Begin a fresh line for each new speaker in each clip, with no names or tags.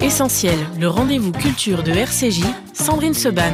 Essentiel, le rendez-vous culture de RCJ, Sandrine Seban.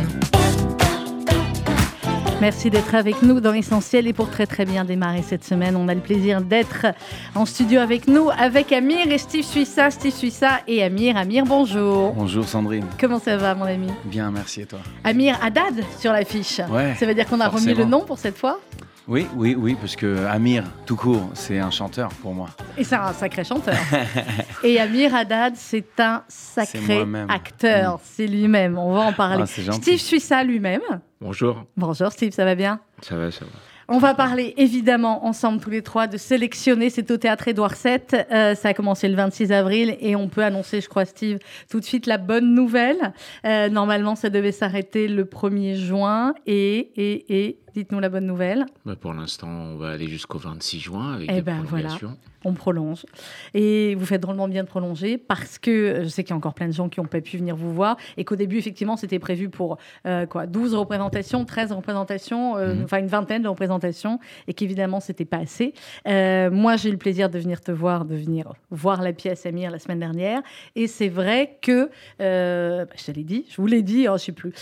Merci d'être avec nous dans Essentiel et pour très très bien démarrer cette semaine, on a le plaisir d'être en studio avec nous avec Amir et Steve Suissa, Steve Suissa et Amir. Amir, bonjour.
Bonjour Sandrine.
Comment ça va mon ami?
Bien, merci et toi?
Amir Haddad sur l'affiche.
Ouais,
ça veut dire qu'on a remis le nom pour cette fois?
Oui, oui, oui, parce que Amir, tout court, c'est un chanteur pour moi.
Et c'est un sacré chanteur. et Amir Haddad, c'est un sacré acteur. Mm. C'est lui-même. On va en parler.
Ah,
Steve Suissa lui-même.
Bonjour.
Bonjour Steve, ça va bien?
Ça va, ça va.
On va parler évidemment ensemble tous les trois de sélectionner. C'est au théâtre Édouard VII. Euh, ça a commencé le 26 avril et on peut annoncer, je crois, Steve, tout de suite la bonne nouvelle. Euh, normalement, ça devait s'arrêter le 1er juin et, et, et Dites-nous la bonne nouvelle.
Bah, pour l'instant, on va aller jusqu'au 26 juin avec eh
des ben voilà, on prolonge. Et vous faites drôlement bien de prolonger parce que je sais qu'il y a encore plein de gens qui n'ont pas pu venir vous voir et qu'au début, effectivement, c'était prévu pour euh, quoi 12 représentations, 13 représentations, euh, mhm. enfin une vingtaine de représentations et qu'évidemment, c'était pas assez. Euh, moi, j'ai eu le plaisir de venir te voir, de venir voir la pièce Amir la semaine dernière et c'est vrai que, bah, je te l'ai dit, je vous l'ai dit, oh, je sais plus,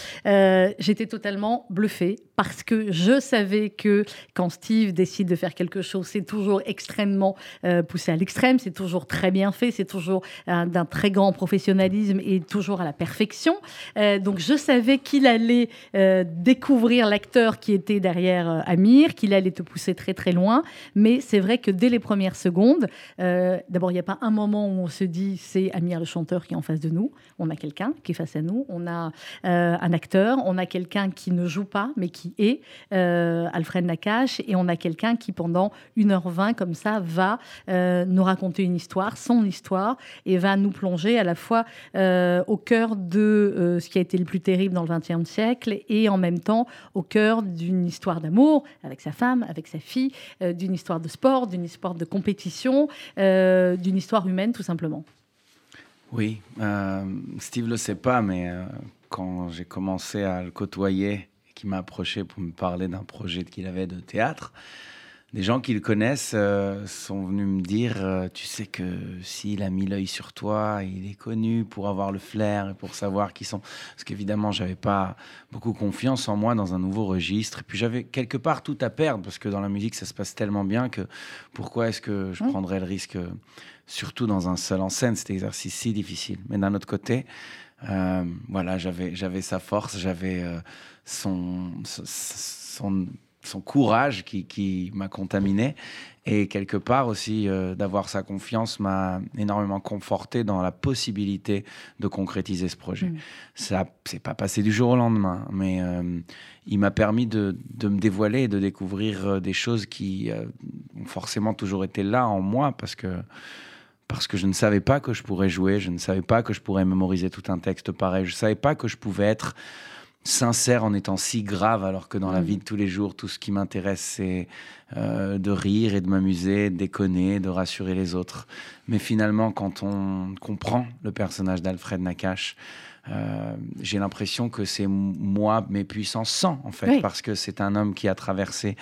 j'étais totalement bluffée parce que je savais que quand Steve décide de faire quelque chose, c'est toujours extrêmement euh, poussé à l'extrême, c'est toujours très bien fait, c'est toujours d'un très grand professionnalisme et toujours à la perfection. Euh, donc je savais qu'il allait euh, découvrir l'acteur qui était derrière Amir, qu'il allait te pousser très très loin. Mais c'est vrai que dès les premières secondes, d'abord il n'y a pas un moment où on se dit c'est Amir le chanteur qui est en face de nous. On a quelqu'un qui est face à nous, on a un acteur, on a quelqu'un qui ne joue pas mais qui est. Euh, Alfred Nakache, et on a quelqu'un qui, pendant 1h20, comme ça, va euh, nous raconter une histoire, son histoire, et va nous plonger à la fois euh, au cœur de ce qui a été le plus terrible dans le XXe siècle, et en même temps au cœur d'une histoire d'amour avec sa femme, avec sa fille, d'une histoire de sport, d'une histoire de compétition, d'une histoire humaine, tout simplement.
Oui, Steve le sait pas, mais quand j'ai commencé à le côtoyer qui m'a approché pour me parler d'un projet qu'il avait de théâtre. Des gens qui le connaissent euh, sont venus me dire, euh, tu sais que s'il a mis l'œil sur toi, il est connu pour avoir le flair et pour savoir qui sont. Parce qu'évidemment, j'avais pas beaucoup confiance en moi dans un nouveau registre. Et puis j'avais quelque part tout à perdre parce que dans la musique, ça se passe tellement bien que pourquoi est-ce que je mmh. prendrais le risque, surtout dans un seul en scène, cet exercice si difficile. Mais d'un autre côté, euh, voilà, j'avais, j'avais sa force, j'avais euh, son, son, son, courage qui, qui m'a contaminé. Et quelque part aussi, euh, d'avoir sa confiance m'a énormément conforté dans la possibilité de concrétiser ce projet. Mm. Ça c'est pas passé du jour au lendemain, mais il m'a permis de, de, me dévoiler et de découvrir des choses qui ont forcément toujours été là en moi parce que parce que je ne savais pas que je pourrais jouer, je ne savais pas que je pourrais mémoriser tout un texte pareil, je ne savais pas que je pouvais être sincère en étant si grave, alors que dans la mm. vie de tous les jours, tout ce qui m'intéresse, c'est euh, de rire et de m'amuser, de déconner, de rassurer les autres. Mais finalement, quand on comprend le personnage d'Alfred Nakache, euh, j'ai l'impression que c'est moi mes puissances 100 en fait, parce que c'est un homme qui a traversé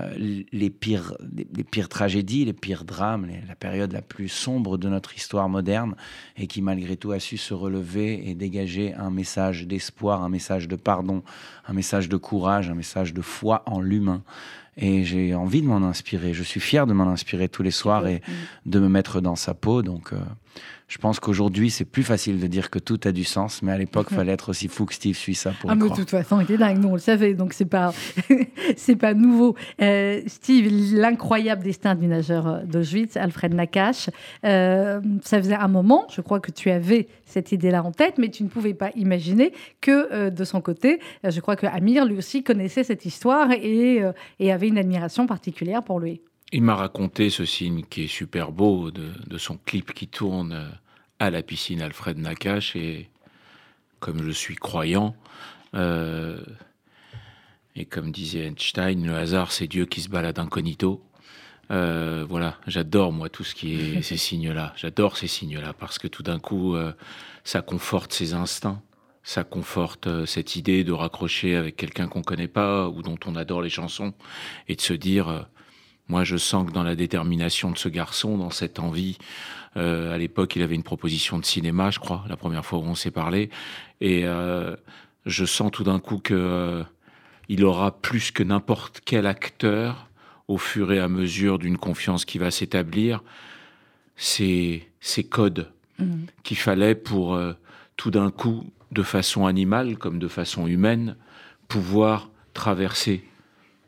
euh, les, pires, les, pires tragédies, les pires drames, la période la plus sombre de notre histoire moderne, et qui malgré tout a su se relever et dégager un message d'espoir, un message de pardon, un message de courage, un message de foi en l'humain. Et j'ai envie de m'en inspirer. Je suis fier de m'en inspirer tous les soirs et de me mettre dans sa peau. Donc, euh, je pense qu'aujourd'hui, c'est plus facile de dire que tout a du sens, mais à l'époque, il fallait être aussi fou que Steve suit ça pour
ah, mais de toute façon, il est dingue, nous on le savait, donc c'est pas, c'est pas nouveau. Euh, Steve, l'incroyable destin du nageur euh, d'Auschwitz, Alfred Nakache, euh, ça faisait un moment, je crois que tu avais cette idée-là en tête, mais tu ne pouvais pas imaginer que de son côté, je crois que Amir lui aussi connaissait cette histoire et, et avait une admiration particulière pour lui.
Il m'a raconté ce signe qui est super beau de, de son clip qui tourne à la piscine Alfred Nakache et comme je suis croyant, euh, et comme disait Einstein, le hasard c'est Dieu qui se balade incognito. Euh, voilà, j'adore moi tout ce qui est ces signes-là. J'adore ces signes-là parce que tout d'un coup, euh, ça conforte ses instincts, ça conforte cette idée de raccrocher avec quelqu'un qu'on connaît pas ou dont on adore les chansons et de se dire Moi, je sens que dans la détermination de ce garçon, dans cette envie, euh, à l'époque, il avait une proposition de cinéma, je crois, la première fois où on s'est parlé, et euh, je sens tout d'un coup que euh, il aura plus que n'importe quel acteur, au fur et à mesure d'une confiance qui va s'établir, ces, ces codes
Mhm.
qu'il fallait pour tout d'un coup, de façon animale comme de façon humaine, pouvoir traverser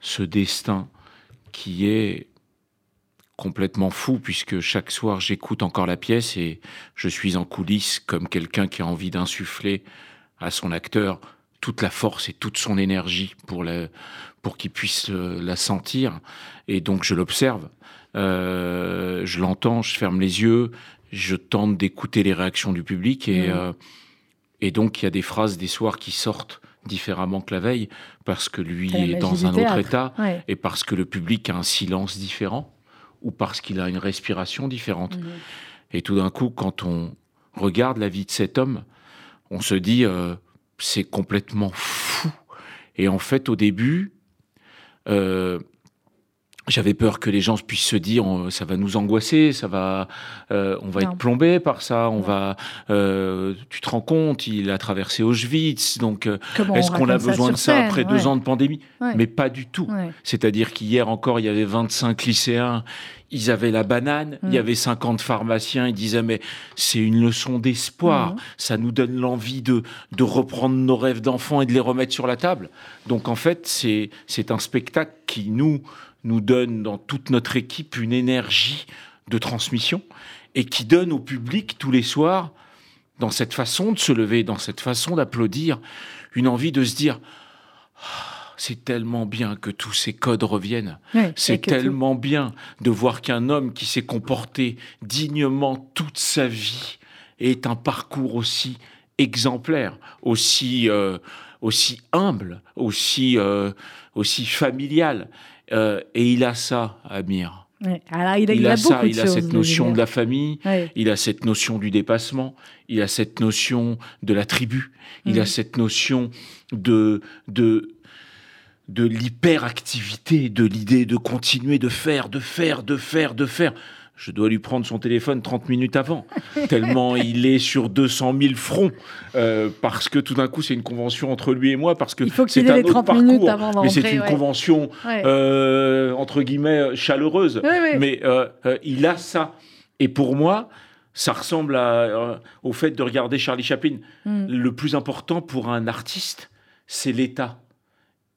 ce destin qui est complètement fou puisque chaque soir j'écoute encore la pièce et je suis en coulisses comme quelqu'un qui a envie d'insuffler à son acteur toute la force et toute son énergie pour, la, pour qu'il puisse euh, la sentir. Et donc je l'observe, euh, je l'entends, je ferme les yeux, je tente d'écouter les réactions du public et, euh, et donc il y a des phrases des soirs qui sortent différemment que la veille parce que lui
la
est dans un autre état
Ouais.
et parce que le public a un silence différent ou parce qu'il a une respiration différente.
Mhm.
Et tout d'un coup, quand on regarde la vie de cet homme, on se dit euh, c'est complètement fou. Et en fait, au début, euh, j'avais peur que les gens puissent se dire ça va nous angoisser, ça va, euh, on va
Non.
être plombé par ça, on
Non.
va, euh, tu te rends compte, il a traversé Auschwitz, donc euh, est-ce
on
qu'on a besoin de ça
scène,
après deux ans de pandémie?
Ouais.
Mais pas du tout.
Ouais.
C'est-à-dire qu'hier encore, il y avait 25 lycéens, ils avaient la banane, il y
Mm.
avait 50 pharmaciens, ils disaient mais c'est une leçon d'espoir,
Mhm.
ça nous donne l'envie de, de reprendre nos rêves d'enfants et de les remettre sur la table. Donc en fait, c'est c'est un spectacle qui nous, nous donne dans toute notre équipe une énergie de transmission et qui donne au public tous les soirs, dans cette façon de se lever, dans cette façon d'applaudir, une envie de se dire Ah, c'est tellement bien que tous ces codes reviennent. C'est
tout-
tellement bien de voir qu'un homme qui s'est comporté dignement toute sa vie est un parcours aussi exemplaire, aussi, euh, aussi humble, aussi, euh, aussi familial. Euh, et il a ça, Amir.
Ouais. Alors, il a,
Il,
il
a,
a
ça,
beaucoup de
il a
choses,
cette notion de la famille,
Ouais.
il a cette notion du dépassement, il a cette notion de la tribu, il a cette notion de, de, de l'hyperactivité, de l'idée de continuer de faire, de faire, de faire, de faire. Je dois lui prendre son téléphone 30 minutes avant, tellement il est sur 200 000 fronts, euh, parce que tout d'un coup c'est une convention entre lui et moi, parce que
Il faut
c'est un autre
30
parcours,
minutes avant
mais c'est une
ouais.
convention
Ouais.
euh, entre guillemets chaleureuse.
Ouais.
Mais euh, il a ça. Et pour moi, ça ressemble à, au fait de regarder Charlie Chaplin.
Mm.
Le plus important pour un artiste, c'est l'état.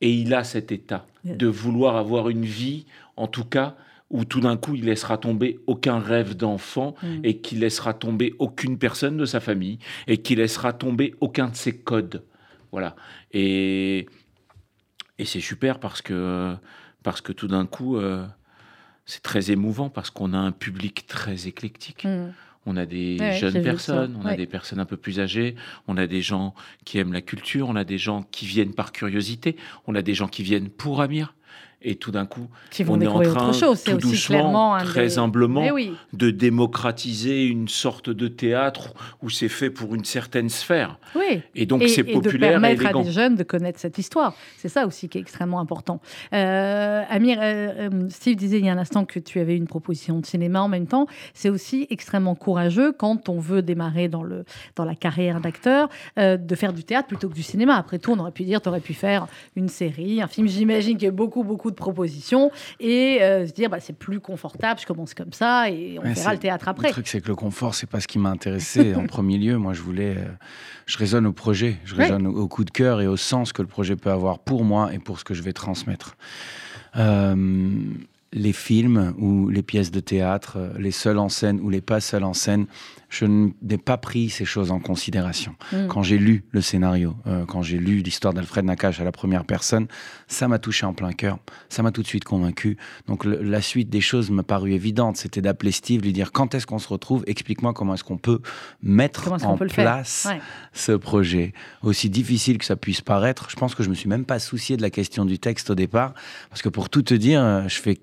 Et il a cet état
Yeah.
de vouloir avoir une vie, en tout cas, où tout d'un coup, il laissera tomber aucun rêve d'enfant
Mm.
et qu'il laissera tomber aucune personne de sa famille et qu'il laissera tomber aucun de ses codes. Voilà. Et, et c'est super parce que, parce que tout d'un coup, euh, c'est très émouvant parce qu'on a un public très éclectique.
Mm.
On a des
Ouais,
jeunes personnes, on a des personnes un peu plus âgées, on a des gens qui aiment la culture, on a des gens qui viennent par curiosité, on a des gens qui viennent pour Amir. Et tout d'un coup,
Qui vont
on est en train,
autre chose.
Tout
aussi
doucement,
clairement un
très
des-
humblement,
Mais oui.
de démocratiser une sorte de théâtre où c'est fait pour une certaine sphère.
Oui.
Et donc c'est
et de
populaire et
permettre à des jeunes de connaître cette histoire. C'est ça aussi qui est extrêmement important. Euh, Amir, euh, euh, Steve disait il y a un instant que tu avais une proposition de cinéma en même temps. C'est aussi extrêmement courageux quand on veut démarrer dans, le, dans la carrière d'acteur euh, de faire du théâtre plutôt que du cinéma. Après tout, on aurait pu dire tu aurais pu faire une série, un film. J'imagine qu'il y a beaucoup, beaucoup de propositions et euh, se dire bah, c'est plus confortable, je commence comme ça et on
Ouais,
verra le théâtre après.
Le truc, c'est que le confort, c'est pas ce qui m'a intéressé en premier lieu. Moi, je voulais, euh, je raisonne au projet, je
Ouais.
raisonne au, au coup de cœur et au sens que le projet peut avoir pour moi et pour ce que je vais transmettre. Euh, les films ou les pièces de théâtre, euh, les seuls en scène ou les pas seuls en scène, je n'ai pas pris ces choses en considération.
Mm.
Quand j'ai lu le scénario, euh, quand j'ai lu l'histoire d'Alfred Nakache à la première personne, ça m'a touché en plein cœur, ça m'a tout de suite convaincu. Donc le- la suite des choses m'a paru évidente, c'était d'appeler Steve, lui dire quand est-ce qu'on se retrouve, explique-moi comment est-ce qu'on peut mettre en
peut
place
Ouais.
ce projet. Aussi difficile que ça puisse paraître, je pense que je me suis même pas soucié de la question du texte au départ, parce que pour tout te dire, euh, je fais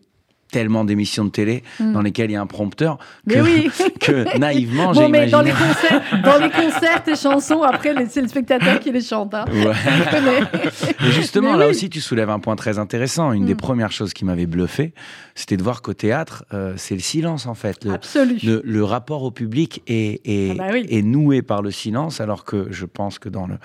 tellement d'émissions de télé
Mm.
dans lesquelles il y a un prompteur
Mais
que,
oui.
que naïvement j'ai
Bon, mais dans les, concerts, dans les concerts, tes chansons, après, c'est le spectateur qui les chante. Hein.
Ouais. Et justement,
Mais
là
oui.
aussi, tu soulèves un point très intéressant. Une des
Mm.
premières choses qui m'avait bluffé, c'était de voir qu'au théâtre, euh, c'est le silence en fait. Le,
Absolu.
le, le rapport au public est, est,
Ah bah oui.
est noué par le silence, alors que je pense que dans, le,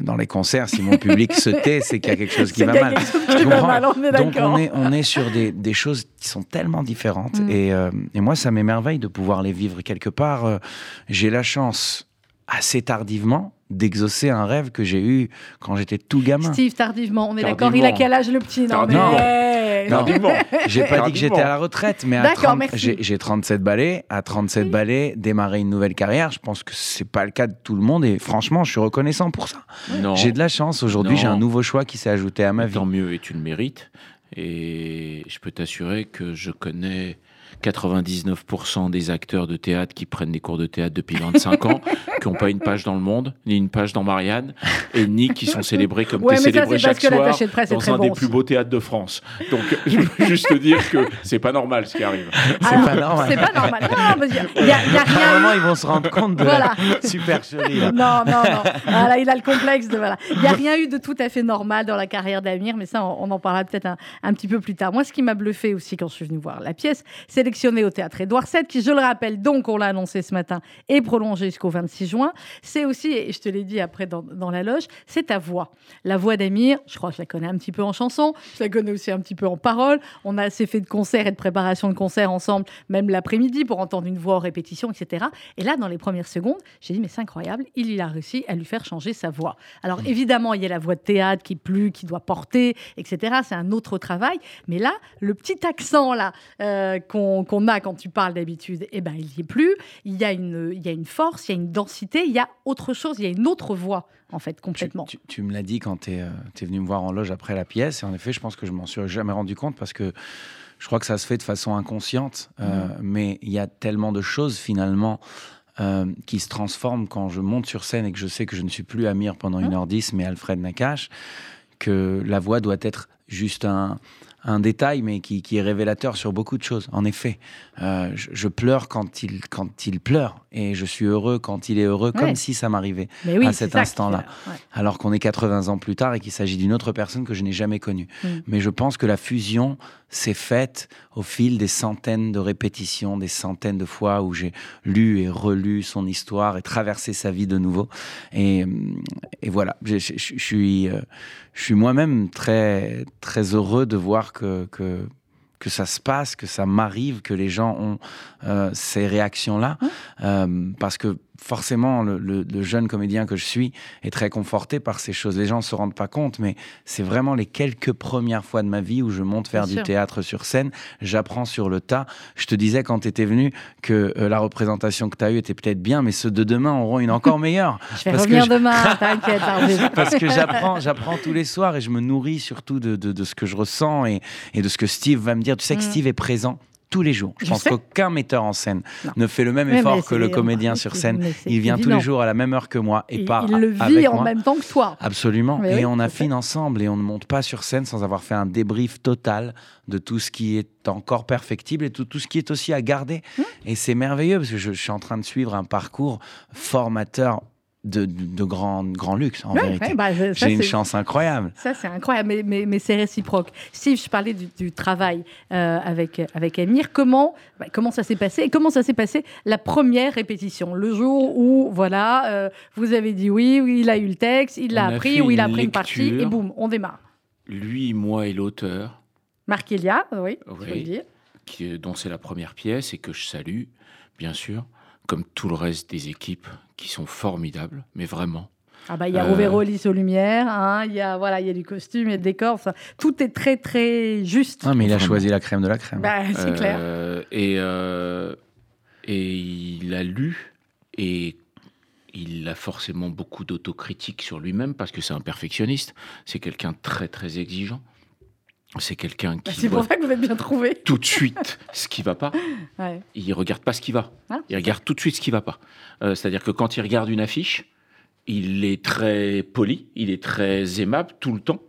dans les concerts, si mon public se tait, c'est qu'il y a quelque chose qui va mal.
qui va on est
Donc
d'accord.
on est, on est sur des, des choses qui sont tellement différentes.
Mm.
Et, euh, et moi, ça m'émerveille de pouvoir les vivre quelque part. euh, J'ai la chance, assez tardivement, d'exaucer un rêve que j'ai eu quand j'étais tout gamin.
Steve, tardivement, on est d'accord. Il a quel âge le petit? Non,
Tardivement.
mais...
Non.
Tardivement.
J'ai pas dit que j'étais à la retraite, mais à
D'accord,
30
merci.
j'ai j'ai 37 balais. À 37 balais, démarrer une nouvelle carrière, je pense que c'est pas le cas de tout le monde. Et franchement, je suis reconnaissant pour ça.
Non.
J'ai de la chance. Aujourd'hui,
Non.
j'ai un nouveau choix qui s'est ajouté à ma vie.
Tant mieux, et tu le mérites. Et je peux t'assurer que je connais 99% des acteurs de théâtre qui prennent des cours de théâtre depuis 25 ans, qui n'ont pas une page dans le monde, ni une page dans Marianne, et ni qui sont célébrés comme
Ouais,
t'es célébré
c'est
chaque
que
soir
de presse
dans un
bon
des
aussi.
plus beaux théâtres de France. Donc, je veux juste te dire que c'est pas normal ce qui arrive.
Alors,
pas normal.
C'est pas normal. Non, il y a, y a- rien
moment, ils vont se rendre compte de
Voilà.
la supercherie. là.
Non, non, non. Voilà, il a le complexe de voilà. Il n'y a rien eu de tout à fait normal dans la carrière d'Amir, mais ça, on, on en parlera peut-être un, un petit peu plus tard. Moi, ce qui m'a bluffé aussi quand je suis venue voir la pièce, sélectionnée au théâtre Édouard VII, qui, je le rappelle, donc on l'a annoncé ce matin, est prolongée jusqu'au 26 juin. C'est aussi, et je te l'ai dit après dans, la loge, c'est ta voix. La voix d'Amir, je crois que je la connais un petit peu en chanson, je la connais aussi un petit peu en parole. On a assez fait de concerts et de préparation de concerts ensemble, même l'après-midi, pour entendre une voix en répétition, etc. Et là, dans les premières secondes, j'ai dit, mais c'est incroyable, il, a réussi à lui faire changer sa voix. Alors évidemment, il y a la voix de théâtre qui plus, qui doit porter, etc. C'est un autre travail. Mais là, le petit accent là euh, qu'on qu'on a quand tu parles d'habitude, eh ben, il n'y est plus. Il y, a une, il y a une force, il y a une densité, il y a autre chose, il y a une autre voix, en fait, complètement.
tu- tu me l'as dit quand tu es, venu me voir en loge après la pièce. Et en effet, je pense que je m'en suis jamais rendu compte parce que je crois que ça se fait de façon inconsciente. euh, mais il y a tellement de choses finalement euh, qui se transforment quand je monte sur scène et que je sais que je ne suis plus Amir pendant 1h10, mais Alfred Nakache, que la voix doit être juste un, un détail, mais qui, qui est révélateur sur beaucoup de choses. En effet, euh, je, je pleure quand il, quand il pleure et je suis heureux quand il est heureux,
Ouais.
comme si ça m'arrivait
oui,
à cet instant-là.
ouais.
alors qu'on est 80 ans plus tard et qu'il s'agit d'une autre personne que je n'ai jamais connue.
Mm.
Mais je pense que la fusion s'est faite au fil des centaines de répétitions, des centaines de fois où j'ai lu et relu son histoire et traversé sa vie de nouveau. Et, et voilà, je, je- je suis, euh, je suis moi-même très, très heureux de voir que, que, que ça se passe, que ça m'arrive, que les gens ont euh, ces réactions-là. Euh, parce que forcément, le, le- le jeune comédien que je suis est très conforté par ces choses. Les gens ne se rendent pas compte, mais c'est vraiment les quelques premières fois de ma vie où je monte faire
Bien
du
sûr.
théâtre sur scène. J'apprends sur le tas. Je te disais quand tu étais venu que euh, la représentation que tu as eue était peut-être bien, mais ceux de demain auront une encore meilleure.
Je vais
Parce que
revenir
je-
demain, t'inquiète. Hervé.
parce que j'apprends, j'apprends tous les soirs et je me nourris surtout de, de- de ce que je ressens et, et de ce que Steve va me dire. Tu sais que
Mm.
Steve est présent tous les jours. Je,
Je
pense qu'aucun metteur en scène
Non.
ne fait le même
mais
effort que le comédien sur scène. Il vient tous les jours à la même heure que moi et
Il,
part
il le
avec
vit en
moi.
même temps que toi.
Absolument.
Mais
et
oui,
on affine ensemble et on ne monte pas sur scène sans avoir fait un débrief total de tout ce qui est encore perfectible et tout, tout ce qui est aussi à garder.
Mmh.
Et c'est merveilleux parce que je, je suis en train de suivre un parcours formateur de, grand, grand luxe, en
Ouais,
vérité.
ouais, bah,
J'ai une chance incroyable.
Ça, c'est incroyable, mais, mais, mais c'est réciproque. Steve, je parlais du, du travail euh, avec, avec Amir. Comment, bah, comment ça s'est passé Et comment ça s'est passé la première répétition? Le jour où, voilà, euh, vous avez dit oui, oui, il a eu le texte, il l'a appris, ou il a
une
pris une partie, et boum, on démarre.
Lui, moi et l'auteur,
Marc Elia, oui, je veux le dire.
qui- dont c'est la première pièce et que je salue, bien sûr, comme tout le reste des équipes qui sont formidables, mais vraiment.
Ah bah, il y a
Euh,
Roverolis aux lumières, hein, il y a voilà, il y a du costume, il y a du décor, ça. tout est très très juste.
Ah, mais il a choisi la crème de la crème.
Bah, c'est clair.
Euh, Et, euh, et il a lu et il a forcément beaucoup d'autocritique sur lui-même parce que c'est un perfectionniste. C'est quelqu'un de très très exigeant. C'est quelqu'un
Bah,
qui
c'est pour
voit
ça que vous êtes bien trouvé.
tout de suite ce qui va pas.
Ouais.
Il regarde pas ce qui va.
Ah,
Il regarde tout de suite ce qui va pas. Euh, C'est-à-dire que quand il regarde une affiche, il est très poli, il est très aimable tout le temps.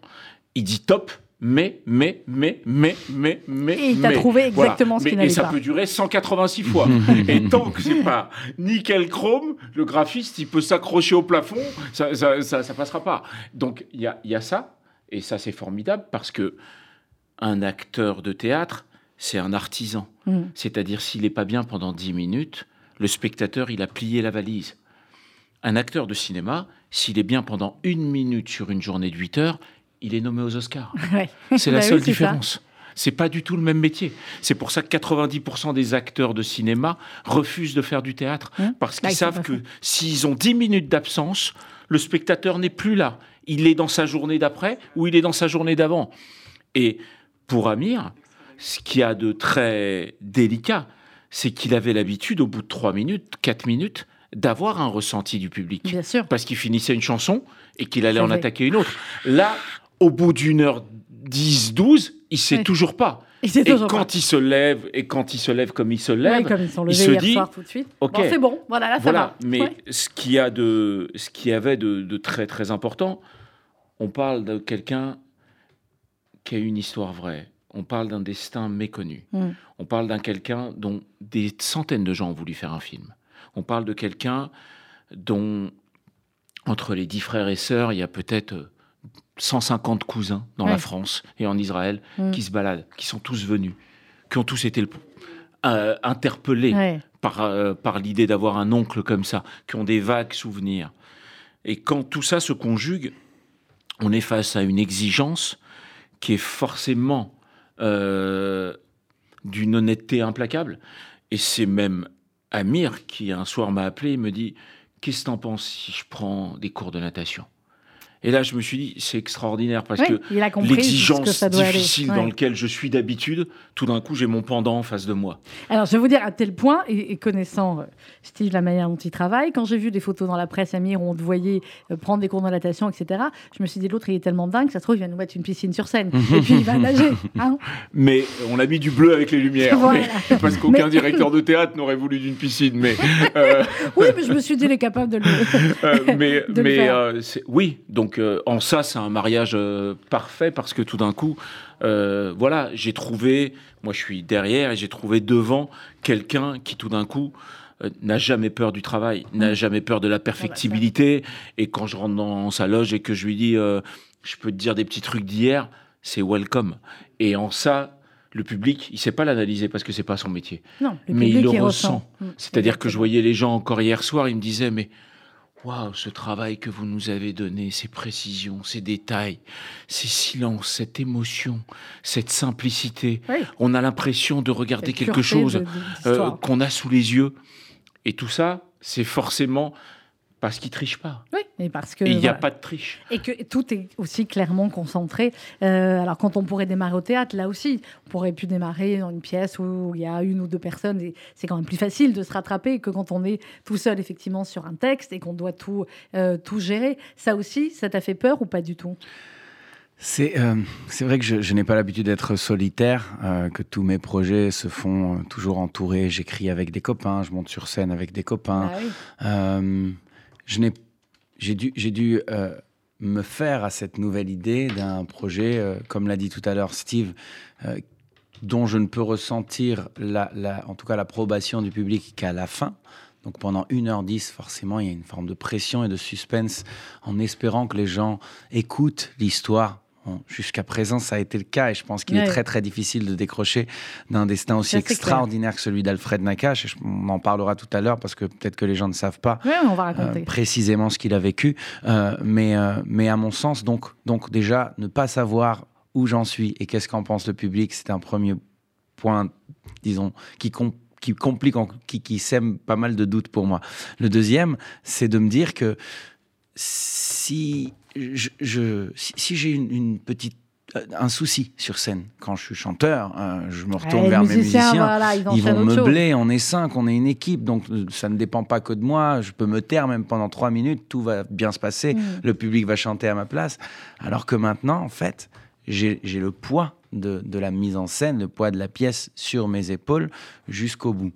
Il dit top mais, mais, mais, mais, mais, mais.
Et il t'a trouvé exactement ce
Mais-
qui n'allait
Et ça
pas.
peut durer 186 fois. et tant que c'est pas nickel chrome, le graphiste, il peut s'accrocher au plafond, ça, ça, ça, ça passera pas. Donc il y a, il y a ça, et ça c'est formidable parce que un acteur de théâtre, c'est un artisan.
Mm.
C'est-à-dire s'il n'est pas bien pendant 10 minutes, le spectateur, il a plié la valise. Un acteur de cinéma, s'il est bien pendant une minute sur une journée de 8 heures, il est nommé aux Oscars.
Ouais.
C'est la
Bah oui,
seule
ça.
différence. C'est pas du tout le même métier. C'est pour ça que 90% des acteurs de cinéma refusent de faire du théâtre
Hein
parce
Bah,
qu'ils
ils sont
savent que s'ils ont 10 minutes d'absence, le spectateur n'est plus là. Il est dans sa journée d'après ou il est dans sa journée d'avant. Et pour Amir, ce qu'il y a de très délicat, c'est qu'il avait l'habitude, au bout de 3 minutes, 4 minutes, d'avoir un ressenti du public
Bien sûr.
parce qu'il finissait une chanson et qu'il allait en
vrai.
attaquer une autre. Là, au bout d'une heure 10, 12, il sait
Ouais.
toujours pas.
Et c'est
Et
toujours
quand
pas.
il se lève, et quand il se lève comme il se
Ouais,
lève,
comme ils sont
il se
hier
dit,
soir tout de suite.
ok.
Bon, c'est bon, voilà, là, ça
voilà.
va.
Mais
Ouais.
ce qu'il y a de, ce qu'il y avait de, de très très important, on parle de quelqu'un qui a une histoire vraie. On parle d'un destin méconnu.
Mm.
On parle d'un quelqu'un dont des centaines de gens ont voulu faire un film. On parle de quelqu'un dont, entre les dix frères et sœurs, il y a peut-être euh, 150 cousins dans la. France et en Israël
Mm.
qui se baladent, qui sont tous venus, qui ont tous été le- euh, interpellés
Ouais.
par, euh, par l'idée d'avoir un oncle comme ça, qui ont des vagues souvenirs. Et quand tout ça se conjugue, on est face à une exigence qui est forcément euh, d'une honnêteté implacable. Et c'est même Amir qui un soir m'a appelé et me dit Qu'est-ce que t'en penses si je prends des cours de natation? Et là, je me suis dit C'est extraordinaire parce que l'exigence difficile
Ouais.
dans laquelle je suis d'habitude, tout d'un coup, j'ai mon pendant en face de moi.
Alors, je vais vous dire à tel point, et, et connaissant euh, Steve, la manière dont il travaille, quand j'ai vu des photos dans la presse, Amir, où on te voyait euh, prendre des cours de natation, etc., je me suis dit, l'autre, il est tellement dingue, ça se trouve, il va nous mettre une piscine sur scène. et puis, il va nager. hein.
Mais on a mis du bleu avec les lumières.
Voilà.
mais- parce qu'aucun
Mais-
directeur de théâtre n'aurait voulu d'une piscine. Mais, euh,
Oui, mais je me suis dit, il est capable de le.
mais,
De le
mais
faire.
oui, donc euh, en ça, c'est un mariage euh, parfait parce que tout d'un coup, euh, voilà, j'ai trouvé, moi je suis derrière et j'ai trouvé devant quelqu'un qui tout d'un coup n'a jamais peur du travail,
Mmh.
n'a jamais peur de la perfectibilité. Et quand je rentre dans sa loge et que je lui dis, je peux te dire des petits trucs d'hier, c'est welcome. Et en ça, le public, il sait pas l'analyser parce que c'est pas son métier.
Non, le
Mais il le
ressent.
ressent.
Mm.
C'est-à-dire que je voyais les gens encore hier soir, ils me disaient, mais waouh, ce travail que vous nous avez donné, ces précisions, ces détails, ces silences, cette émotion, cette simplicité,
Oui.
on a l'impression de regarder quelque chose euh, qu'on a sous les yeux. Et tout ça, c'est forcément parce qu'ils trichent pas.
Oui, et parce que.
Et il n'y a
voilà.
pas de triche.
Et que tout est aussi clairement concentré. Euh, alors, quand on pourrait démarrer au théâtre, là aussi, on pourrait plus démarrer dans une pièce où il y a une ou deux personnes. Et c'est quand même plus facile de se rattraper que quand on est tout seul, effectivement, sur un texte et qu'on doit tout, euh, tout gérer. Ça aussi, ça t'a fait peur ou pas du tout?
C'est euh, c'est vrai que je, je n'ai pas l'habitude d'être solitaire, euh, que tous mes projets se font toujours entourés. J'écris avec des copains, je monte sur scène avec des copains.
Bah oui.
Euh, j'ai dû, dû euh, me faire à cette nouvelle idée d'un projet, euh, comme l'a dit tout à l'heure Steve, euh, dont je ne peux ressentir, en tout cas l'approbation du public qu'à la fin. Donc pendant 1h10, forcément, il y a une forme de pression et de suspense en espérant que les gens écoutent l'histoire. Bon, Jusqu'à présent, ça a été le cas et je pense qu'il
Ouais.
est très très difficile de décrocher d'un destin aussi
clair.
extraordinaire que celui d'Alfred Nakache. Et on en parlera tout à l'heure parce que peut-être que les gens ne savent pas
Ouais, on va
euh, précisément ce qu'il a vécu. Euh, mais, euh, mais à mon sens, donc, donc déjà, ne pas savoir où j'en suis et qu'est-ce qu'en pense le public, c'est un premier point, disons, qui, qui complique, qui, qui sème pas mal de doutes pour moi. Le deuxième, c'est de me dire que si, je, je- si, si j'ai une, une petite euh, un souci sur scène quand je suis chanteur, euh, je me retourne
Ouais,
vers mes musiciens
voilà, ils,
vont meubler, on est cinq, on est une équipe, donc euh, ça ne dépend pas que de moi. Je peux me taire même pendant trois minutes, tout va bien se passer,
Mm.
le public va chanter à ma place. Alors que maintenant, en fait, j'ai le poids de, de, la mise en scène, le poids de la pièce sur mes épaules jusqu'au bout.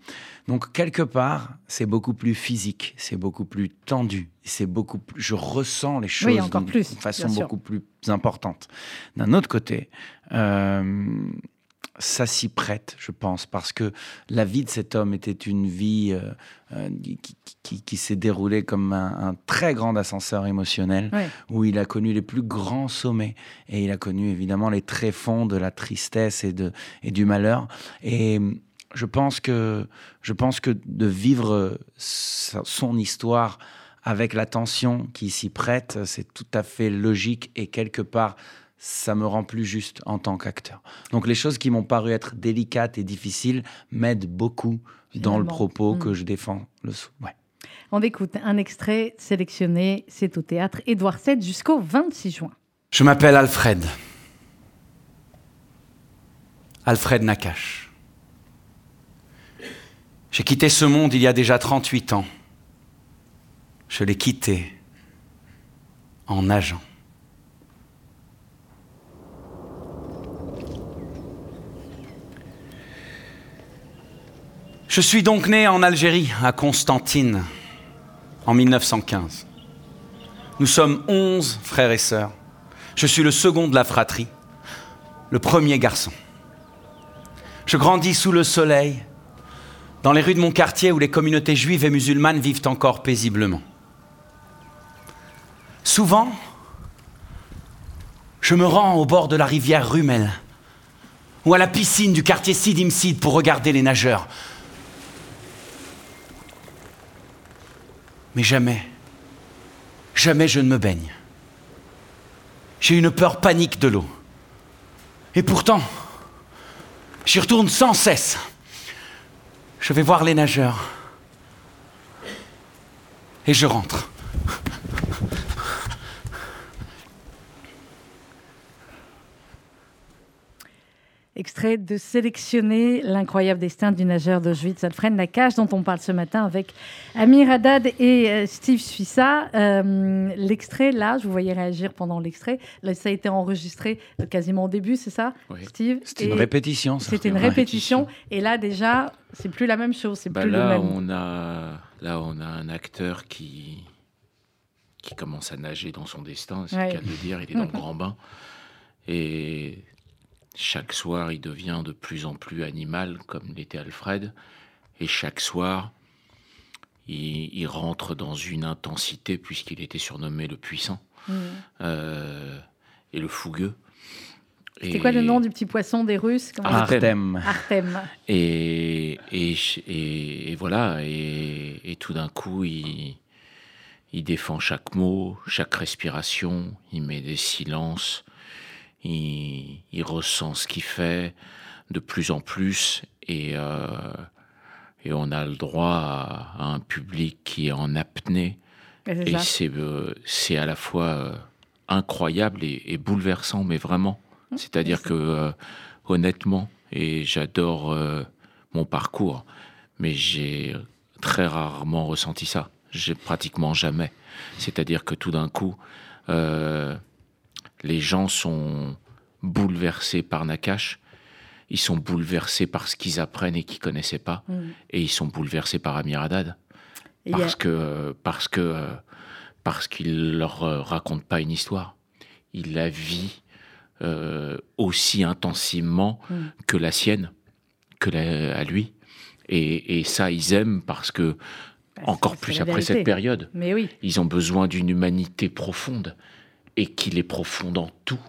Donc quelque part, c'est beaucoup plus physique, c'est beaucoup plus tendu, c'est beaucoup plus, je ressens les choses
de
façon beaucoup plus importante. D'un autre côté, euh, ça s'y prête, je pense, parce que la vie de cet homme était une vie euh, euh, qui, s'est déroulée comme un, très grand ascenseur émotionnel, où il a connu les plus grands sommets, et il a connu évidemment les tréfonds de la tristesse et, de, et du malheur. Et je pense que, je pense que de vivre son histoire avec l'attention qui s'y prête, c'est tout à fait logique et quelque part ça me rend plus juste en tant qu'acteur. Donc les choses qui m'ont paru être délicates et difficiles m'aident beaucoup dans le propos que hmm. je défends. Le... Ouais.
On écoute un extrait sélectionné, c'est au théâtre Édouard VII jusqu'au 26 juin.
Je m'appelle Alfred. Alfred Nakache. J'ai quitté ce monde il y a déjà 38 ans. Je l'ai quitté en nageant. Je suis donc né en Algérie, à Constantine, en 1915. Nous sommes onze frères et sœurs. Je suis le second de la fratrie, le premier garçon. Je grandis sous le soleil, dans les rues de mon quartier où les communautés juives et musulmanes vivent encore paisiblement. Souvent, je me rends au bord de la rivière Rumel ou à la piscine du quartier Sidim Sid pour regarder les nageurs, Mais jamais, jamais je ne me baigne. J'ai une peur panique de l'eau. Et pourtant, j'y retourne sans cesse. Je vais voir les nageurs. Et je rentre.
Extrait de sélectionner l'incroyable destin du nageur d'Auschwitz, Alfred Nakache, dont on parle ce matin avec Amir Haddad et euh, Steve Suissa. Euh, l'extrait, là, je vous voyais réagir pendant l'extrait. ça a été enregistré euh, quasiment au début, c'est ça, Steve?
C'était une répétition.
C'était une répétition. Et là, déjà, c'est plus la même chose. C'est
bah
plus
là,
le même.
On a, là, on a un acteur qui, qui commence à nager dans son destin, c'est le cas de le dire. Il est dans le grand bain. Et chaque soir, il devient de plus en plus animal, comme l'était Alfred. Et chaque soir, il, rentre dans une intensité, puisqu'il était surnommé le puissant mmh. euh, et le fougueux.
C'est quoi le nom du petit poisson des Russes
Artem.
Artem.
Et, et, voilà, et, tout d'un coup, il, il défend chaque mot, chaque respiration, il met des silences, il, ressent ce qu'il fait de plus en plus et, euh, et on a le droit à, un public qui est en apnée. Et euh, c'est à la fois euh, incroyable et, bouleversant, mais vraiment. Mmh, C'est-à-dire que, honnêtement, et j'adore mon parcours, mais j'ai très rarement ressenti ça. J'ai pratiquement jamais. C'est-à-dire que tout d'un coup, les gens sont bouleversés par Nakash, ils sont bouleversés par ce qu'ils apprennent et qu'ils connaissaient pas, mm. et ils sont bouleversés par Amir Haddad. Parce que parce que parce qu'il leur euh, raconte pas une histoire, il la vit euh, aussi intensément mm. que la sienne, que la, à lui, et, ça ils aiment parce que bah, encore plus après cette période,
Mais oui.
ils ont besoin d'une humanité profonde et qu'il est profond dans tout,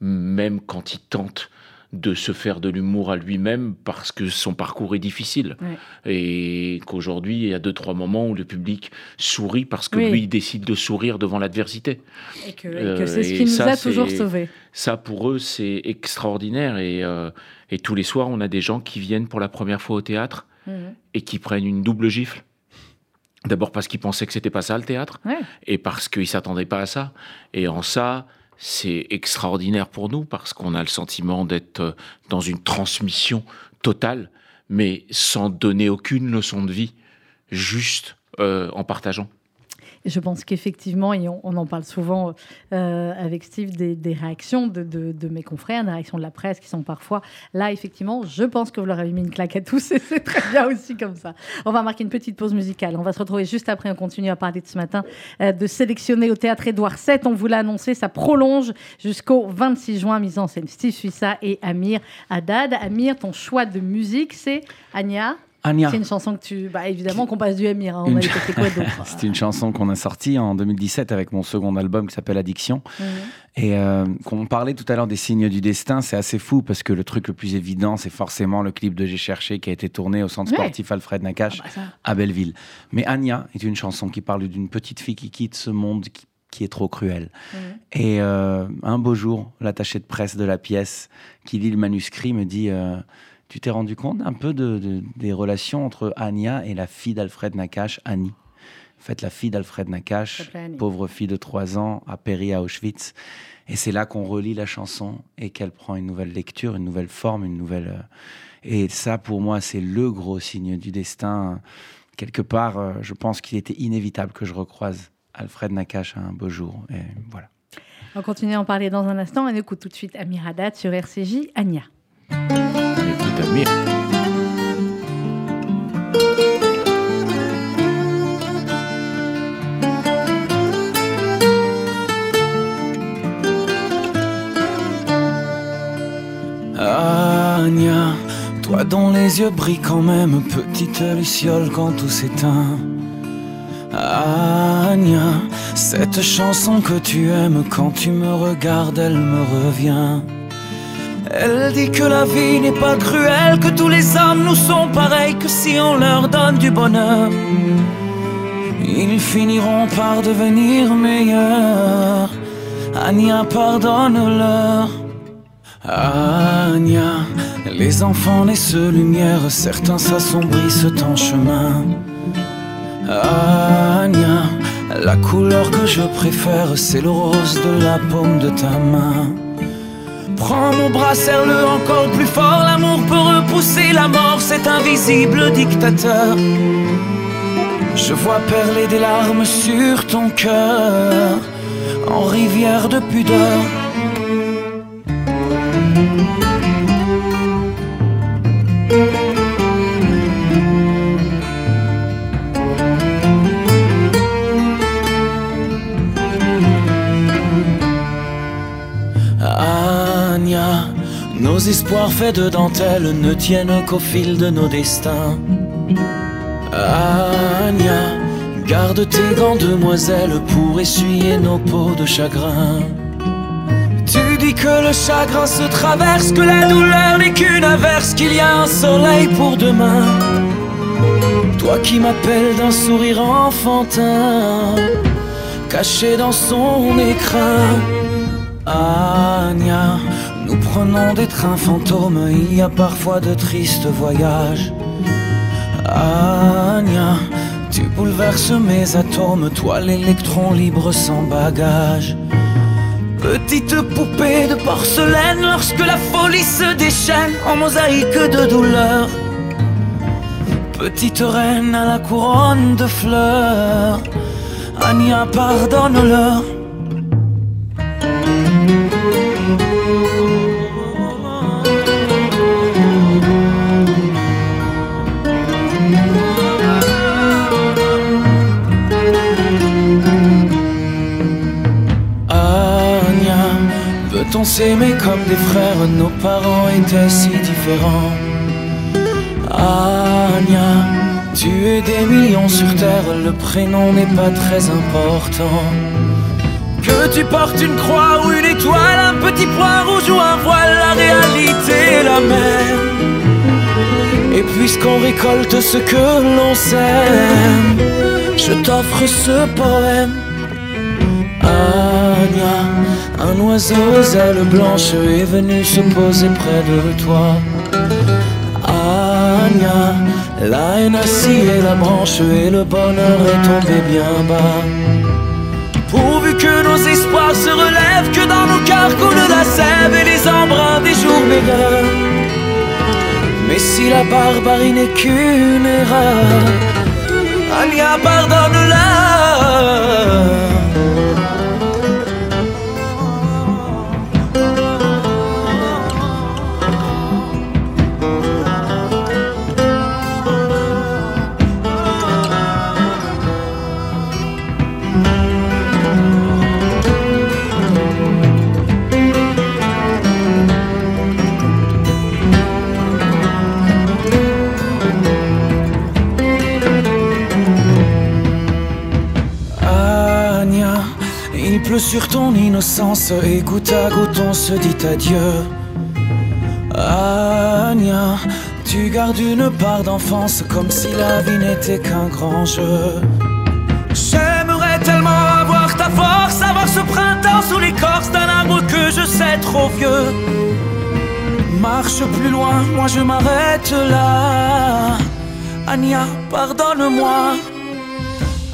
même quand il tente de se faire de l'humour à lui-même parce que son parcours est difficile. Et qu'aujourd'hui, il y a deux, trois moments où le public sourit parce que lui, il décide de sourire devant l'adversité.
Et que, c'est ce qui nous a toujours sauvés.
Ça, pour eux, c'est extraordinaire. Et, euh, et, tous les soirs, on a des gens qui viennent pour la première fois au théâtre mhm. et qui prennent une double gifle. D'abord parce qu'ils pensaient que c'était pas ça le théâtre, et parce qu'ils s'attendaient pas à ça. Et en ça, c'est extraordinaire pour nous parce qu'on a le sentiment d'être euh, dans une transmission totale, mais sans donner aucune leçon de vie, juste euh, en partageant.
Je pense qu'effectivement, et on, en parle souvent euh, avec Steve, des, réactions de, de, mes confrères, des réactions de la presse qui sont parfois là, effectivement, je pense que vous leur avez mis une claque à tous et c'est très bien aussi comme ça. On va marquer une petite pause musicale. On va se retrouver juste après. On continue à parler de ce matin euh, de sélectionner au théâtre Édouard VII. On vous l'a annoncé, ça prolonge jusqu'au 26 juin, mise en scène Steve Suissa et Amir Haddad. Amir, ton choix de musique, c'est Anya c'est une chanson que tu. Bah, évidemment qu'on passe du Amir. Hein. On quoi d'autre
C'est une chanson qu'on a sortie en 2017 avec mon second album qui s'appelle Addiction. Mhm. Et euh, quand on parlait tout à l'heure des signes du destin, c'est assez fou parce que le truc le plus évident, c'est forcément le clip de J'ai cherché qui a été tourné au centre sportif Alfred Nakache ah bah à Belleville. Mais Anya est une chanson qui parle d'une petite fille qui quitte ce monde qui, est trop cruel. Mhm. Et euh, un beau jour, l'attaché de presse de la pièce qui lit le manuscrit me dit. Euh, tu t'es rendu compte un peu de, des relations entre Anya et la fille d'Alfred Nakache, Annie. En fait, la fille d'Alfred Nakache, pauvre fille de 3 ans, a péri à Auschwitz. Et c'est là qu'on relit la chanson et qu'elle prend une nouvelle lecture, une nouvelle forme, une nouvelle. Euh, et ça, pour moi, c'est le gros signe du destin. Quelque part, euh, je pense qu'il était inévitable que je recroise Alfred Nakache un beau jour. Et voilà.
On continue à en parler dans un instant. On écoute tout de suite Amir Haddad sur RCJ. Anya.
Amir.
Anya, toi dont les yeux brillent quand même, petite luciole quand tout s'éteint. Anya, cette chanson que tu aimes quand tu me regardes, elle me revient. Elle dit que la vie n'est pas cruelle, que tous les hommes nous sont pareils, que si on leur donne du bonheur, ils finiront par devenir meilleurs. Anya, pardonne-leur. Anya, les enfants naissent lumière, certains s'assombrissent en chemin. Anya, la couleur que je préfère, c'est le rose de la paume de ta main. Prends mon bras, serre-le encore plus fort. L'amour peut repousser la mort, cet invisible dictateur. Je vois perler des larmes sur ton cœur, en rivière de pudeur. Espoirs faits de dentelle ne tiennent qu'au fil de nos destins. Anya, garde tes gants, demoiselle, pour essuyer nos peaux de chagrin. Tu dis que le chagrin se traverse, que la douleur n'est qu'une averse, qu'il y a un soleil pour demain. Toi qui m'appelles d'un sourire enfantin, caché dans son écrin. Anya, prenons des trains fantômes, il y a parfois de tristes voyages. Anya, tu bouleverses mes atomes, toi l'électron libre sans bagage. Petite poupée de porcelaine, lorsque la folie se déchaîne en mosaïque de douleur. Petite reine à la couronne de fleurs, Anya, pardonne-leur. On s'aimait comme des frères, nos parents étaient si différents. Anya, tu es des millions sur terre, le prénom n'est pas très important. Que tu portes une croix ou une étoile, un petit point rouge ou un voile, la réalité est la même. Et puisqu'on récolte ce que l'on sème, je t'offre ce poème. Anya, un oiseau aux ailes blanches est venu se poser près de toi. Anya, la haine scié la branche et le bonheur est tombé bien bas. Pourvu que nos espoirs se relèvent, que dans nos cœurs coule la sève et les embruns des jours meilleurs. Mais si la barbarie n'est qu'une erreur, Anya, pardonne-la. Sur ton innocence et goutte à goutte on se dit adieu. Anya, tu gardes une part d'enfance comme si la vie n'était qu'un grand jeu. J'aimerais tellement avoir ta force, avoir ce printemps sous l'écorce d'un arbre que je sais trop vieux. Marche plus loin, moi je m'arrête là. Anya, pardonne-moi.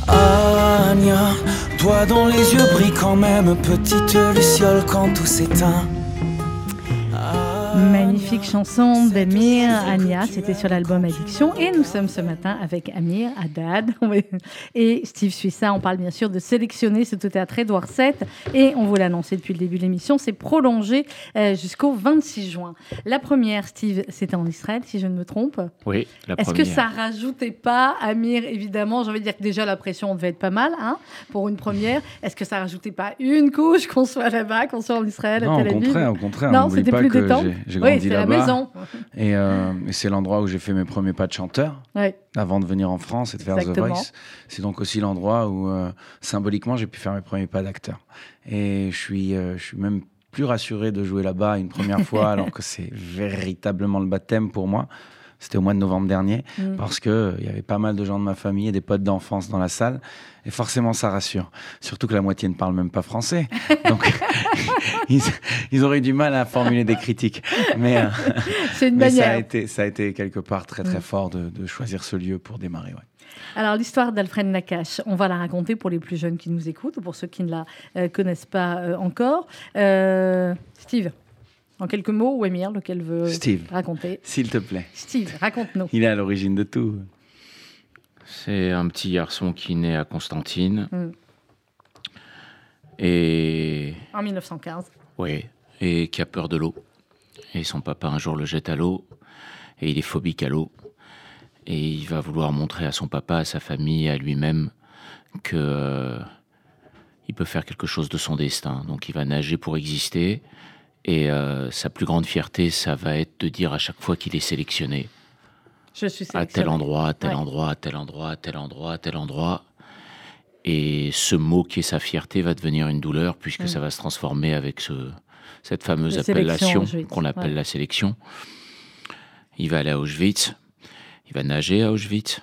Anya, toi dont les yeux brillent quand même, petite luciole quand tout s'éteint.
Magnifique chanson d'Amir Anya, c'était sur l'album Addiction. Et nous sommes ce matin avec Amir Haddad et Steve Suissa. On parle bien sûr de sélectionner ce théâtre Édouard VII. Et on vous l'a annoncé depuis le début de l'émission, c'est prolongé euh, jusqu'au 26 juin. La première, Steve, c'était en Israël, si je ne me trompe.
Oui, la
Est-ce que ça rajoutait pas, Amir, évidemment, j'ai envie de dire que déjà la pression devait être pas mal hein, pour une première. Est-ce que ça rajoutait pas une couche qu'on soit là-bas, qu'on soit en Israël,
non,
à Tel
Aviv?
Au
contraire, au contraire.
Non, c'était plus détente.
J'ai grandi
oui, c'est la
là-bas.
maison.
Et, euh, et c'est l'endroit où j'ai fait mes premiers pas de chanteur
Ouais.
avant de venir en France et de faire
Exactement.
The Voice. C'est donc aussi l'endroit où euh, symboliquement j'ai pu faire mes premiers pas d'acteur. Et je suis, euh, je suis même plus rassuré de jouer là-bas une première fois alors que c'est véritablement le baptême pour moi. C'était au mois de novembre dernier
Mm.
parce que il y avait pas mal de gens de ma famille et des potes d'enfance dans la salle et forcément ça rassure. Surtout que la moitié ne parle même pas français, donc ils, ils auraient eu du mal à formuler des critiques. Mais, euh,
C'est une
mais ça a été ça a été quelque part très très
Mm.
fort de, de choisir ce lieu pour démarrer. ouais.
Alors, l'histoire d'Alfred Nakache, on va la raconter pour les plus jeunes qui nous écoutent ou pour ceux qui ne la euh, connaissent pas euh, encore. Euh, Steve, en quelques mots, ou Emir, lequel veut
Steve.
raconter
S'il te plaît.
Steve, raconte-nous.
Il est à l'origine de tout.
C'est un petit garçon qui naît à Constantine.
Mm.
Et
En 1915.
Oui, et qui a peur de l'eau. Et son papa un jour le jette à l'eau, et il est phobique à l'eau. Et il va vouloir montrer à son papa, à sa famille, à lui-même, que euh, il peut faire quelque chose de son destin. Donc il va nager pour exister, et euh, sa plus grande fierté, ça va être de dire à chaque fois qu'il est sélectionné,
Je suis
à tel
sélectionné.
endroit, à tel
Ouais.
endroit, à tel endroit, à tel endroit, à tel endroit. Et ce mot qui est sa fierté va devenir une douleur puisque
Mm.
ça va se transformer avec ce, cette fameuse
La
appellation qu'on appelle
ouais.
la sélection. Il va aller à Auschwitz, il va nager à Auschwitz,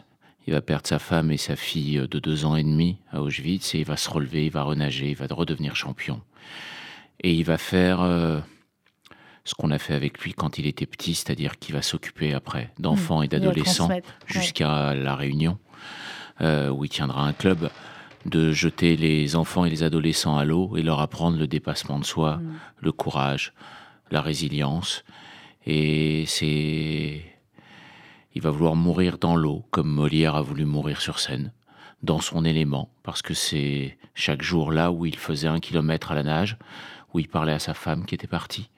il va perdre sa femme et sa fille de deux ans et demi à Auschwitz et il va se relever, il va renager, il va redevenir champion. Et il va faire euh, ce qu'on a fait avec lui quand il était petit, c'est-à-dire qu'il va s'occuper après d'enfants et
Il va
d'adolescents.
Ouais.
jusqu'à la Réunion, euh, où il tiendra un club, de jeter les enfants et les adolescents à l'eau et leur apprendre le dépassement de soi,
Mm.
le courage, la résilience. Et c'est. Il va vouloir mourir dans l'eau, comme Molière a voulu mourir sur scène, dans son élément, parce que c'est chaque jour là où il faisait un kilomètre à la nage, où il parlait à sa femme qui était partie.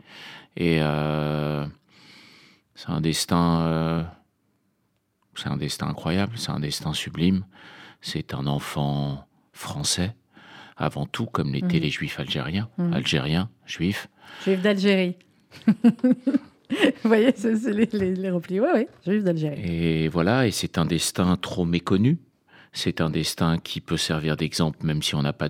Et euh, c'est un destin. euh, c'est un destin incroyable, c'est un destin sublime. C'est un enfant français, avant tout, comme l'étaient
Mhm.
les juifs algériens,
Mhm.
algériens, juifs.
Juif d'Algérie. Vous voyez, c'est les, les, les replis. Oui, oui, juif d'Algérie.
Et voilà, et c'est un destin trop méconnu. C'est un destin qui peut servir d'exemple, même si on n'a pas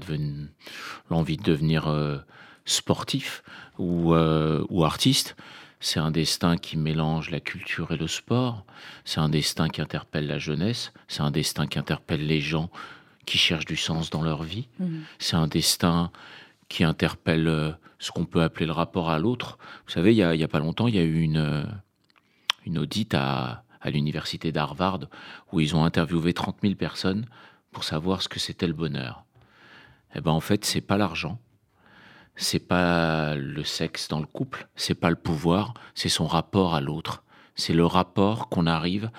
l'envie de devenir euh, sportif ou, euh, ou artiste. C'est un destin qui mélange la culture et le sport. C'est un destin qui interpelle la jeunesse. C'est un destin qui interpelle les gens qui cherchent du sens dans leur vie.
Mhm.
C'est un destin qui interpelle euh, ce qu'on peut appeler le rapport à l'autre. Vous savez, il y a, pas longtemps, il y a eu une, une audite à, à l'université d'Harvard où ils ont interviewé 30 000 personnes pour savoir ce que c'était le bonheur. Eh ben, en fait, c'est pas l'argent, c'est pas le sexe dans le couple, c'est pas le pouvoir, c'est son rapport à l'autre. C'est le rapport qu'on arrive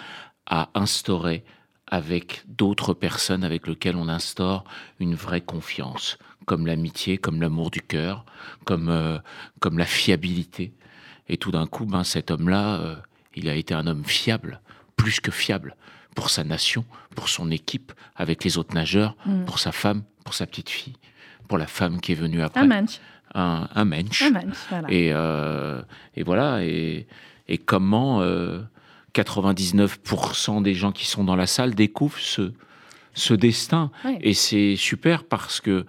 à instaurer avec d'autres personnes avec lesquelles on instaure une vraie confiance, comme l'amitié, comme l'amour du cœur, comme, euh, comme la fiabilité. Et tout d'un coup, ben, cet homme-là, euh, il a été un homme fiable, plus que fiable, pour sa nation, pour son équipe, avec les autres nageurs,
Mm.
pour sa femme, pour sa petite fille, pour la femme qui est venue après.
Un manche.
Un, un mensch.
Un manche, voilà.
Et, euh, et voilà. Et, et comment euh, 99% des gens qui sont dans la salle découvrent ce, ce destin.
Ouais.
Et c'est super parce que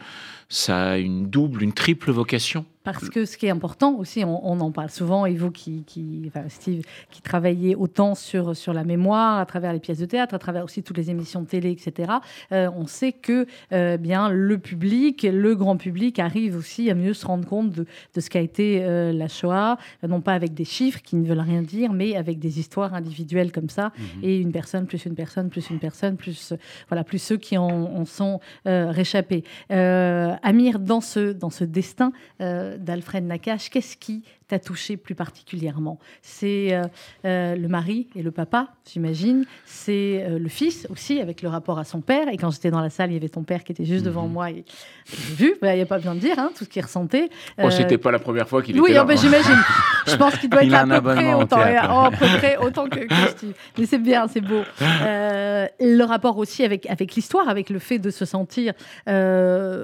ça a une double, une triple vocation.
Parce que ce qui est important aussi, on, on en parle souvent, et vous qui, qui enfin Steve, qui travaillez autant sur, sur la mémoire, à travers les pièces de théâtre, à travers aussi toutes les émissions de télé, etc., euh, on sait que euh, bien le public, le grand public arrive aussi à mieux se rendre compte de, de ce qu'a été euh, la Shoah, non pas avec des chiffres qui ne veulent rien dire, mais avec des histoires individuelles comme ça, et une personne plus une personne plus une personne plus voilà plus ceux qui en, en sont réchappés. Amir, dans ce dans ce destin euh, d'Alfred Nakache, qu'est-ce qui t'a touché plus particulièrement C'est euh, euh, le mari et le papa, j'imagine. C'est euh, le fils aussi, avec le rapport à son père. Et quand j'étais dans la salle, il y avait ton père qui était juste devant moi. Et j'ai vu, bah, il n'y a pas besoin de dire hein, tout ce qu'il ressentait.
Oh,
Euh,
c'était pas la première fois qu'il
oui,
était là.
oh, ben, j'imagine. Je pense qu'il doit être à peu près autant, oh, à peu près autant que, que Steve. Mais c'est bien, c'est beau. Le rapport aussi avec, avec l'histoire, avec le fait de se sentir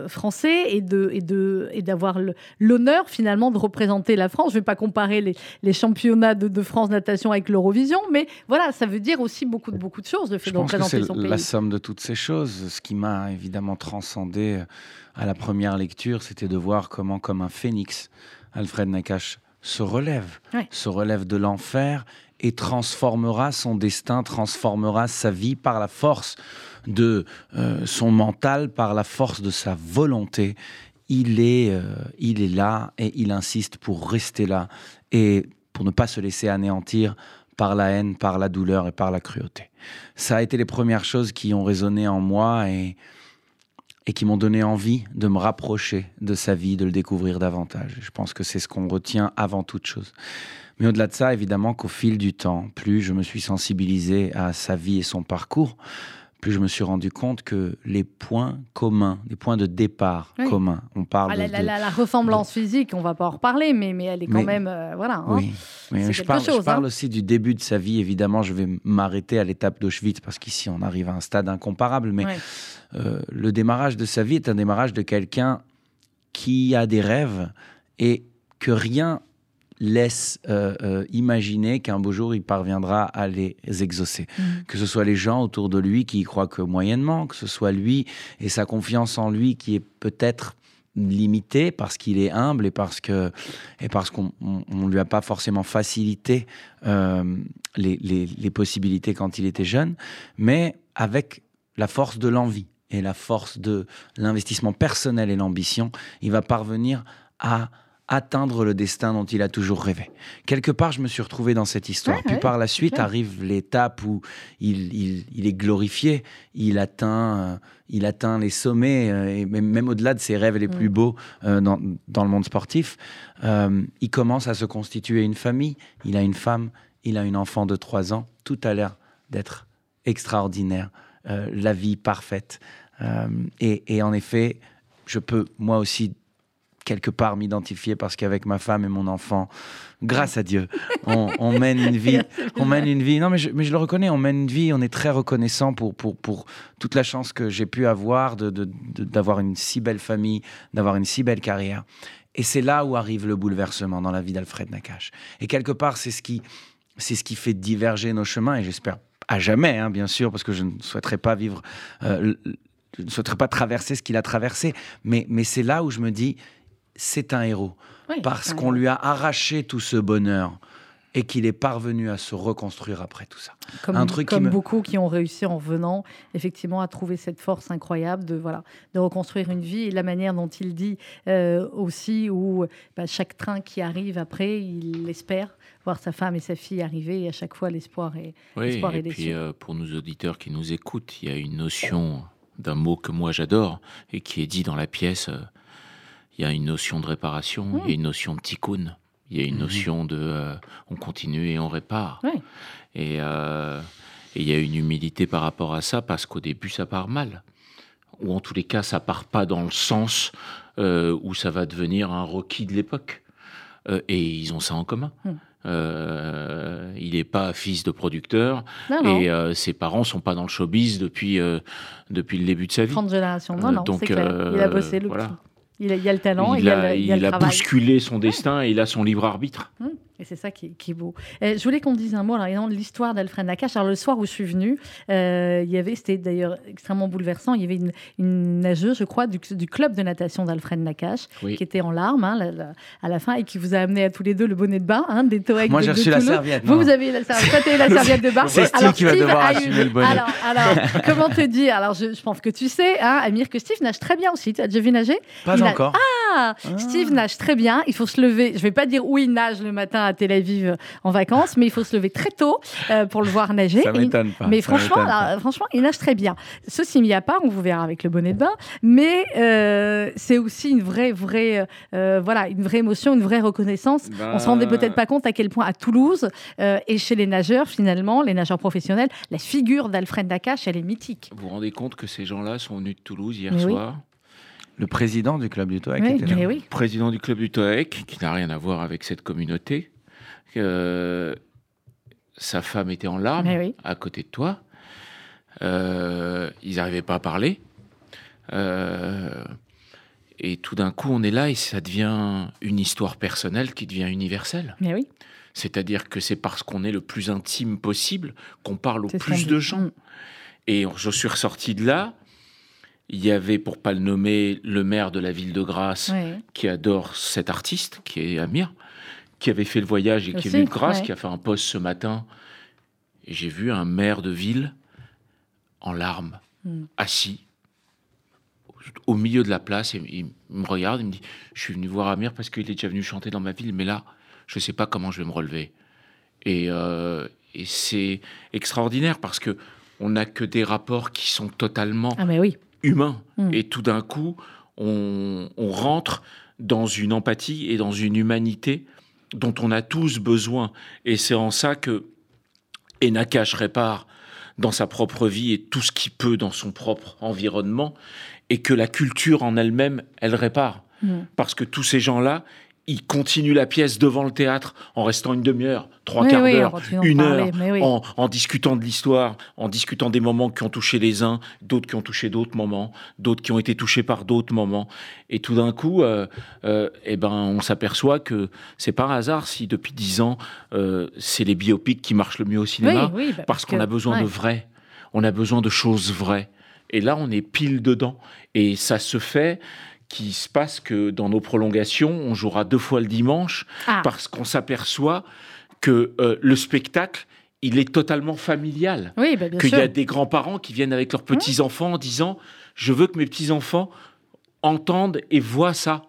français et de et de et d'avoir l'honneur finalement de représenter la France. Je vais pas comparer les, les championnats de, de France natation avec l'Eurovision, mais voilà, ça veut dire aussi beaucoup de beaucoup de choses le fait
Je
de
pense que
représenter
c'est
son pays.
la somme de toutes ces choses. Ce qui m'a évidemment transcendé euh, à la première lecture, c'était de voir comment, comme un phénix, Alfred Nakache se relève,
Ouais.
se relève de l'enfer et transformera son destin, transformera sa vie par la force de euh, son mental, par la force de sa volonté. Il est, euh, il est là et il insiste pour rester là et pour ne pas se laisser anéantir par la haine, par la douleur et par la cruauté. Ça a été les premières choses qui ont résonné en moi et, et qui m'ont donné envie de me rapprocher de sa vie, de le découvrir davantage. Je pense que c'est ce qu'on retient avant toute chose. Mais au-delà de ça, évidemment qu'au fil du temps, plus je me suis sensibilisé à sa vie et son parcours, plus je me suis rendu compte que les points communs, les points de départ
Oui.
communs, on parle
Ah, la,
de,
la-
de-
la- la ressemblance physique, on va pas en reparler, mais, mais elle est quand
Mais-
même. euh, voilà. hein.
Oui, mais
C'est
je parle, je
chose,
parle
hein.
aussi du début de sa vie. Évidemment, je vais m'arrêter à l'étape d'Auschwitz parce qu'ici, on arrive à un stade incomparable. Mais euh, le démarrage de sa vie est un démarrage de quelqu'un qui a des rêves et que rien laisse euh, euh, imaginer qu'un beau jour il parviendra à les exaucer.
Mhm.
Que ce soit les gens autour de lui qui y croient que moyennement, que ce soit lui et sa confiance en lui qui est peut-être limitée parce qu'il est humble et parce que et parce qu'on on, on lui a pas forcément facilité euh, les, les- les possibilités quand il était jeune, mais avec la force de l'envie et la force de l'investissement personnel et l'ambition, il va parvenir à atteindre le destin dont il a toujours rêvé. Quelque part, je me suis retrouvé dans cette histoire.
Ouais,
Puis
ouais,
par la suite
clair.
arrive l'étape où il, il- il est glorifié, il atteint, euh, il atteint les sommets, euh, et même, même au-delà de ses rêves les plus
Mm.
beaux euh, dans, dans le monde sportif. Euh, il commence à se constituer une famille, il a une femme, il a une enfant de 3 ans, tout a l'air d'être extraordinaire, la vie parfaite. Et, et en effet, je peux moi aussi quelque part m'identifier parce qu'avec ma femme et mon enfant, grâce à Dieu, on, on mène une vie, on mène une vie. Non, mais je, mais je le reconnais, on mène une vie. On est très reconnaissant pour pour pour toute la chance que j'ai pu avoir de de- de- d'avoir une si belle famille, d'avoir une si belle carrière. Et c'est là où arrive le bouleversement dans la vie d'Alfred Nakache. Et quelque part, c'est ce qui c'est ce qui fait diverger nos chemins. Et j'espère à jamais, hein, bien sûr, parce que je ne souhaiterais pas vivre. euh, je ne souhaiterais pas traverser ce qu'il a traversé, mais, mais c'est là où je me dis, c'est un héros
Oui,
parce qu'on lui a arraché tout ce bonheur et qu'il est parvenu à se reconstruire après tout ça.
comme,
un truc qui
comme
me-
beaucoup qui ont réussi en venant effectivement à trouver cette force incroyable de voilà de reconstruire une vie et la manière dont il dit euh, aussi où bah, chaque train qui arrive après il espère voir sa femme et sa fille arriver et à chaque fois l'espoir est
Oui,
L'espoir
et
est
puis euh, pour nos auditeurs qui nous écoutent, il y a une notion d'un mot que moi j'adore et qui est dit dans la pièce. euh, Il y a une notion de réparation, il y a une notion de tikkun, il y a une notion de euh, on continue et on répare. Et euh, et il y a une humilité par rapport à ça parce qu'au début ça part mal. Ou en tous les cas ça part pas dans le sens euh, où ça va devenir un requis de l'époque. Et ils ont ça en commun.
Hmm.
Euh, il n'est pas fils de producteur
non non
et euh, ses parents sont pas dans le showbiz depuis, euh, depuis le début de sa vie.
30 générations non non
donc,
c'est clair il a bossé le
voilà.
petit. Il, a, il y a le talent,
il
a,
a,
le- il y a
il
le
a
travail.
bousculé son destin et il a son libre arbitre.
Hum, Et c'est ça qui, est- qui est beau. Euh, je voulais qu'on dise un mot alors, de l'histoire d'Alfred Nakache. Alors, le soir où je suis venue, euh, il y avait, c'était d'ailleurs extrêmement bouleversant, il y avait une, une nageuse, je crois, du, du club de natation d'Alfred Nakache,
Oui.
qui était en larmes hein, la- la- à la fin et qui vous a amené à tous les deux le bonnet de bain, hein, des Toex
Moi,
de-
j'ai reçu la
Toulouse.
serviette.
Vous,
non.
vous avez la serviette, toi, t'as eu la serviette de bain.
C'est Steve
Alors,
qui va
Steve
devoir assumer le bonnet.
Alors, alors, comment te dire? Alors, je, je pense que tu sais, hein, Amir, que Steve nage très bien aussi. Tu as déjà vu nager?
Pas
il
encore?
ah, Steve nage très bien. Il faut se lever. Je vais pas dire où il nage le matin à Tel Aviv en vacances, mais il faut se lever très tôt euh, pour le voir nager.
Ça m'étonne pas.
mais franchement,
m'étonne pas.
alors, franchement, il nage très bien. Ceci mis à part, on vous verra avec le bonnet de bain, mais euh, c'est aussi une vraie, vraie, euh, voilà, une vraie émotion, une vraie reconnaissance.
Ben,
On se rendait peut-être pas compte à quel point à Toulouse euh, et chez les nageurs, finalement, les nageurs professionnels, la figure d'Alfred Nakache, elle est mythique.
Vous vous rendez compte que ces gens-là sont venus de Toulouse hier
Mais oui.
Le président du club du Toac
Oui,
était là.
mais oui.
président du club du TOEC, qui n'a rien à voir avec cette communauté. Euh, sa femme était en larmes
oui.
à côté de toi. Euh, ils n'arrivaient pas à parler. Euh, et tout d'un coup, on est là et ça devient une histoire personnelle qui devient universelle.
Mais oui.
C'est-à-dire que c'est parce qu'on est le plus intime possible qu'on parle au plus de gens. Et je suis ressorti de là. Il y avait, pour pas le nommer, le maire de la ville de Grasse
Ouais.
qui adore cet artiste, qui est Amir, qui avait fait le voyage et qui est venu de Grasse,
ouais.
qui a fait un post ce matin. Et j'ai vu un maire de ville en larmes,
Mm.
assis au milieu de la place. Et il me regarde, il me dit Je suis venu voir Amir parce qu'il est déjà venu chanter dans ma ville, mais là, je ne sais pas comment je vais me relever. Et, euh, et c'est extraordinaire parce que on n'a que des rapports qui sont totalement
Ah, mais oui.
Humain.
Mm.
Et tout d'un coup, on, on rentre dans une empathie et dans une humanité dont on a tous besoin. Et c'est en ça que Enakash répare dans sa propre vie et tout ce qu'il peut dans son propre environnement, et que la culture en elle-même, elle répare.
Mm.
Parce que tous ces gens-là, ils continuent la pièce devant le théâtre en restant une demi-heure, trois
Oui,
quarts
oui,
d'heure, une heure,
oui.
en, en discutant de l'histoire, en discutant des moments qui ont touché les uns, d'autres qui ont touché d'autres moments, d'autres qui ont été touchés par d'autres moments. Et tout d'un coup, euh, euh, eh ben, on s'aperçoit que c'est pas un hasard si depuis dix ans, euh, c'est les biopics qui marchent le mieux au cinéma,
bah,
parce qu'on
que-
a besoin
ouais.
de vrai, on a besoin de choses vraies. Et là, on est pile dedans. Et ça se fait qu'il se passe que dans nos prolongations, on jouera deux fois le dimanche
Ah.
parce qu'on s'aperçoit que euh, le spectacle, il est totalement familial.
Oui, bah,
Qu'il y a des grands-parents qui viennent avec leurs petits-enfants en disant Je veux que mes petits-enfants entendent et voient ça.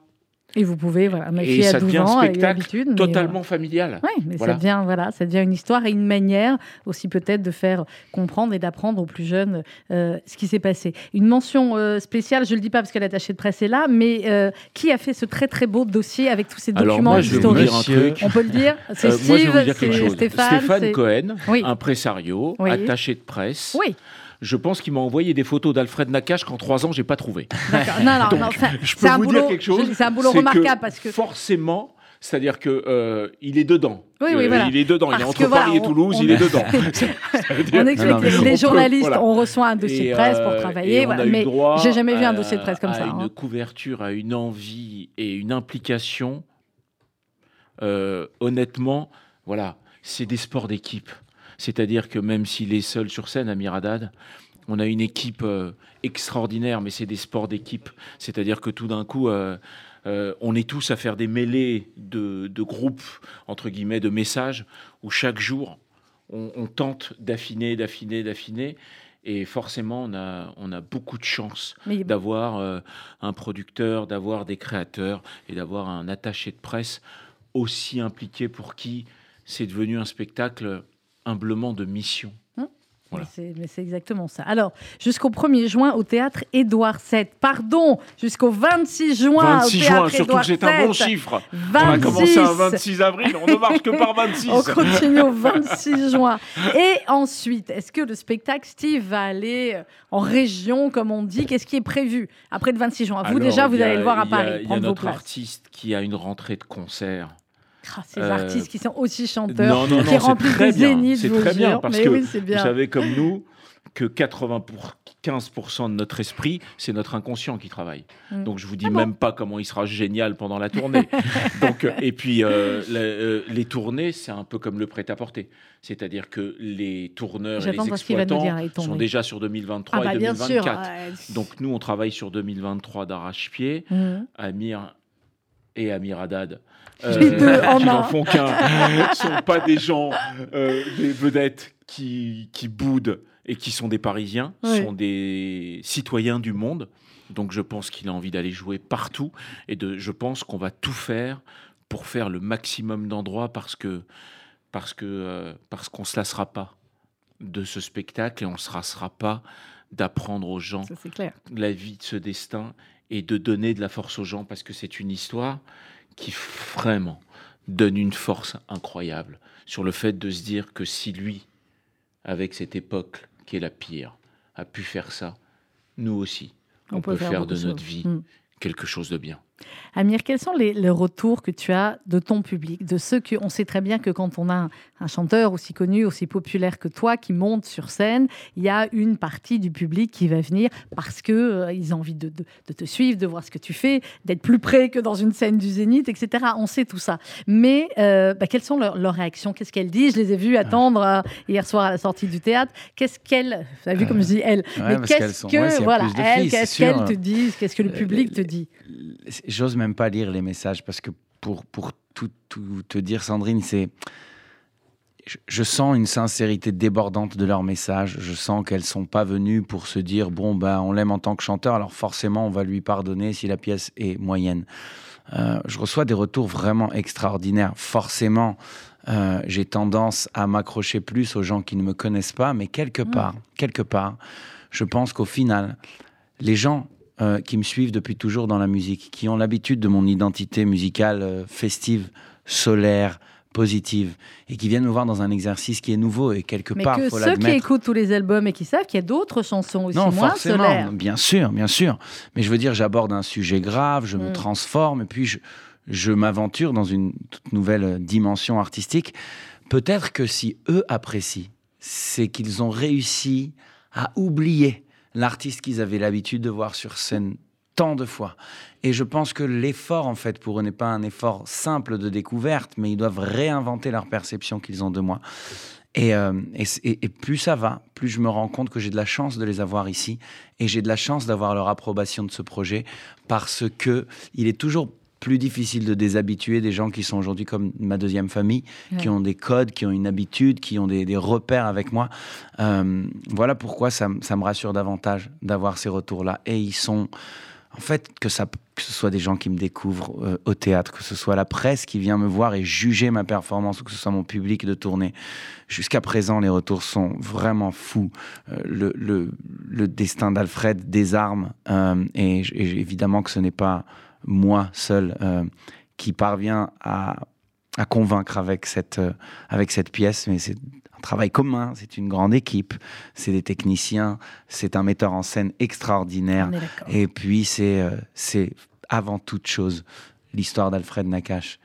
Et vous pouvez, voilà, ma
Et
fille a
ça
12
devient un
ans, elle a
spectacle
mais,
Totalement familial.
euh, Oui, mais
Voilà.
ça devient voilà, ça devient une histoire et une manière aussi peut-être de faire comprendre et d'apprendre aux plus jeunes euh, ce qui s'est passé. Une mention euh, spéciale, je le dis pas parce que l'attaché de presse est là, mais euh, qui a fait ce très très beau dossier avec tous ces
Alors
documents
moi, je vais vous
historiques?
dire un truc.
On peut le dire, c'est
Euh, moi, je
Steve,
vais vous dire quelque
c'est
chose.
Stéphane, c'est-
Cohen,
Oui.
impresario,
Oui.
attaché de presse.
Oui,
Je pense qu'il m'a envoyé des photos d'Alfred Nakache qu'en trois ans, j'ai pas trouvé.
Non, non,
Donc,
non, ça-
je peux
c'est un
vous
boulot,
dire quelque chose.
je- c'est un boulot
c'est
remarquable parce que
forcément, c'est-à-dire que euh, il est dedans.
Oui, oui,
Euh,
voilà.
Il est dedans. il est entre
voilà,
Paris et Toulouse.
on-
il est dedans.
On
Non, non,
les,
on
les
peut-
journalistes,
voilà.
on reçoit un dossier
Et,
de presse pour
euh,
travailler, mais j'ai jamais vu un dossier de presse comme
à
ça.
Une
hein.
couverture, à une envie et une implication. Euh, honnêtement, voilà, c'est des sports d'équipe. C'est-à-dire que même s'il est seul sur scène, Amir Haddad, on a une équipe euh, extraordinaire, mais c'est des sports d'équipe. C'est-à-dire que tout d'un coup, euh, euh, on est tous à faire des mêlées de, de groupes, entre guillemets, de messages, où chaque jour, on, on tente d'affiner, d'affiner, d'affiner. Et forcément, on a, on a beaucoup de chance
Mais
d'avoir euh, un producteur, d'avoir des créateurs et d'avoir un attaché de presse aussi impliqué pour qui c'est devenu un spectacle humblement de mission. Voilà.
Mais c'est- exactement ça. Alors, jusqu'au 1er juin au théâtre Édouard VII. Pardon, jusqu'au 26 juin
26
au
juin,
théâtre
surtout
Édouard
que c'est un bon chiffre.
26.
On a commencé un 26 avril, on ne marche que par 26.
On continue au 26 juin. Et ensuite, est-ce que le spectacle Steve va aller euh, en région, comme on dit? Qu'est-ce qui est prévu après le 26 juin? Vous,
Alors,
déjà, vous
a-
allez le voir à
il y a-
Paris,
Il y a notre
places.
artiste qui a une rentrée de concert.
Ah, ces
Euh,
artistes qui sont aussi chanteurs,
Non, non,
qui
non, c'est
remplissent des zéniths,
C'est très bien parce
Mais
que
oui,
vous savez comme nous que 80 pour 15% de notre esprit, c'est notre inconscient qui travaille.
Mm.
Donc je vous dis
Ah bon
même pas comment il sera génial pendant la tournée. Donc, euh, et puis euh, la- euh, les tournées, c'est un peu comme le prêt-à-porter. C'est-à-dire que les tourneurs et les exploitants
dire,
sont déjà sur 2023
Ah bah
et
bien
2024.
sûr. ouais.
Donc nous, on travaille sur 2023 d'arrache-pied.
Mm.
Amir et Amir Haddad,
en
qui n'en font qu'un, sont pas des gens, euh, des vedettes qui, qui boudent et qui sont des Parisiens,
Oui.
sont des citoyens du monde. Donc je pense qu'il a envie d'aller jouer partout et de, je pense qu'on va tout faire pour faire le maximum d'endroits parce que parce que euh, parce qu'on se lassera pas de ce spectacle et on se lassera pas d'apprendre aux gens
Ça,
la vie de ce destin et de donner de la force aux gens parce que c'est une histoire qui vraiment donne une force incroyable sur le fait de se dire que si lui, avec cette époque qui est la pire, a pu faire ça, nous aussi, on, peut, faire, de notre vie
Mm.
quelque chose de bien.
Amir, quels sont les, les retours que tu as de ton public, de ceux que on sait très bien que quand on a un, un chanteur aussi connu, aussi populaire que toi qui monte sur scène, il y a une partie du public qui va venir parce que euh, ils ont envie de, de- de te suivre, de voir ce que tu fais, d'être plus près que dans une scène du Zénith, etc. On sait tout ça. Mais euh, bah, quelles sont leurs, leurs réactions? Qu'est-ce qu'elles disent? Je les ai vues attendre euh, hier soir à la sortie du théâtre. Qu'est-ce qu'elles Vous avez vu comme je dis elles
Ouais,
Mais qu'est-ce que voilà elles, qu'est-ce qu'elles te disent? Qu'est-ce que le public te dit?
J'ose même pas lire les messages parce que pour, pour tout, tout te dire, Sandrine, c'est. Je, je sens une sincérité débordante de leurs messages. Je sens qu'elles sont pas venues pour se dire bon, ben, on l'aime en tant que chanteur, alors forcément, on va lui pardonner si la pièce est moyenne. Euh, je reçois des retours vraiment extraordinaires. Forcément, euh, j'ai tendance à m'accrocher plus aux gens qui ne me connaissent pas, mais quelque part, quelque part, je pense qu'au final, les gens euh, qui me suivent depuis toujours dans la musique, qui ont l'habitude de mon identité musicale euh, festive, solaire, positive, et qui viennent me voir dans un exercice qui est nouveau et quelque
Mais
part,
que
faut
ceux qui
l'admettre.
écoute tous les albums et qui savent qu'il y a d'autres chansons aussi
Non,
moins
forcément,
solaires.
bien sûr, bien sûr. Mais je veux dire, j'aborde un sujet grave, je me
Mm.
transforme, et puis je, je m'aventure dans une toute nouvelle dimension artistique. Peut-être que si eux apprécient, c'est qu'ils ont réussi à oublier l'artiste qu'ils avaient l'habitude de voir sur scène tant de fois. Et je pense que l'effort, en fait, pour eux n'est pas un effort simple de découverte, mais ils doivent réinventer leur perception qu'ils ont de moi. Et, euh, plus ça va, plus je me rends compte que j'ai de la chance de les avoir ici et j'ai de la chance d'avoir leur approbation de ce projet parce que il est toujours plus difficile de déshabituer des gens qui sont aujourd'hui comme ma deuxième famille, qui ont des codes, qui ont une habitude, qui ont des, des repères avec moi. Euh, voilà pourquoi ça, me rassure davantage d'avoir ces retours-là. Et ils sont, en fait, que, ça, que ce soit des gens qui me découvrent euh, au théâtre, que ce soit la presse qui vient me voir et juger ma performance, ou que ce soit mon public de tournée. Jusqu'à présent, les retours sont vraiment fous. Euh, le, le- le destin d'Alfred désarme. euh, et, et évidemment que ce n'est pas moi seul euh, qui parvient à, à convaincre avec cette, euh, avec cette pièce, mais c'est un travail commun, c'est une grande équipe, c'est des techniciens, c'est un metteur en scène extraordinaire. Et puis, c'est euh, c'est avant toute chose l'histoire d'Alfred Nakache.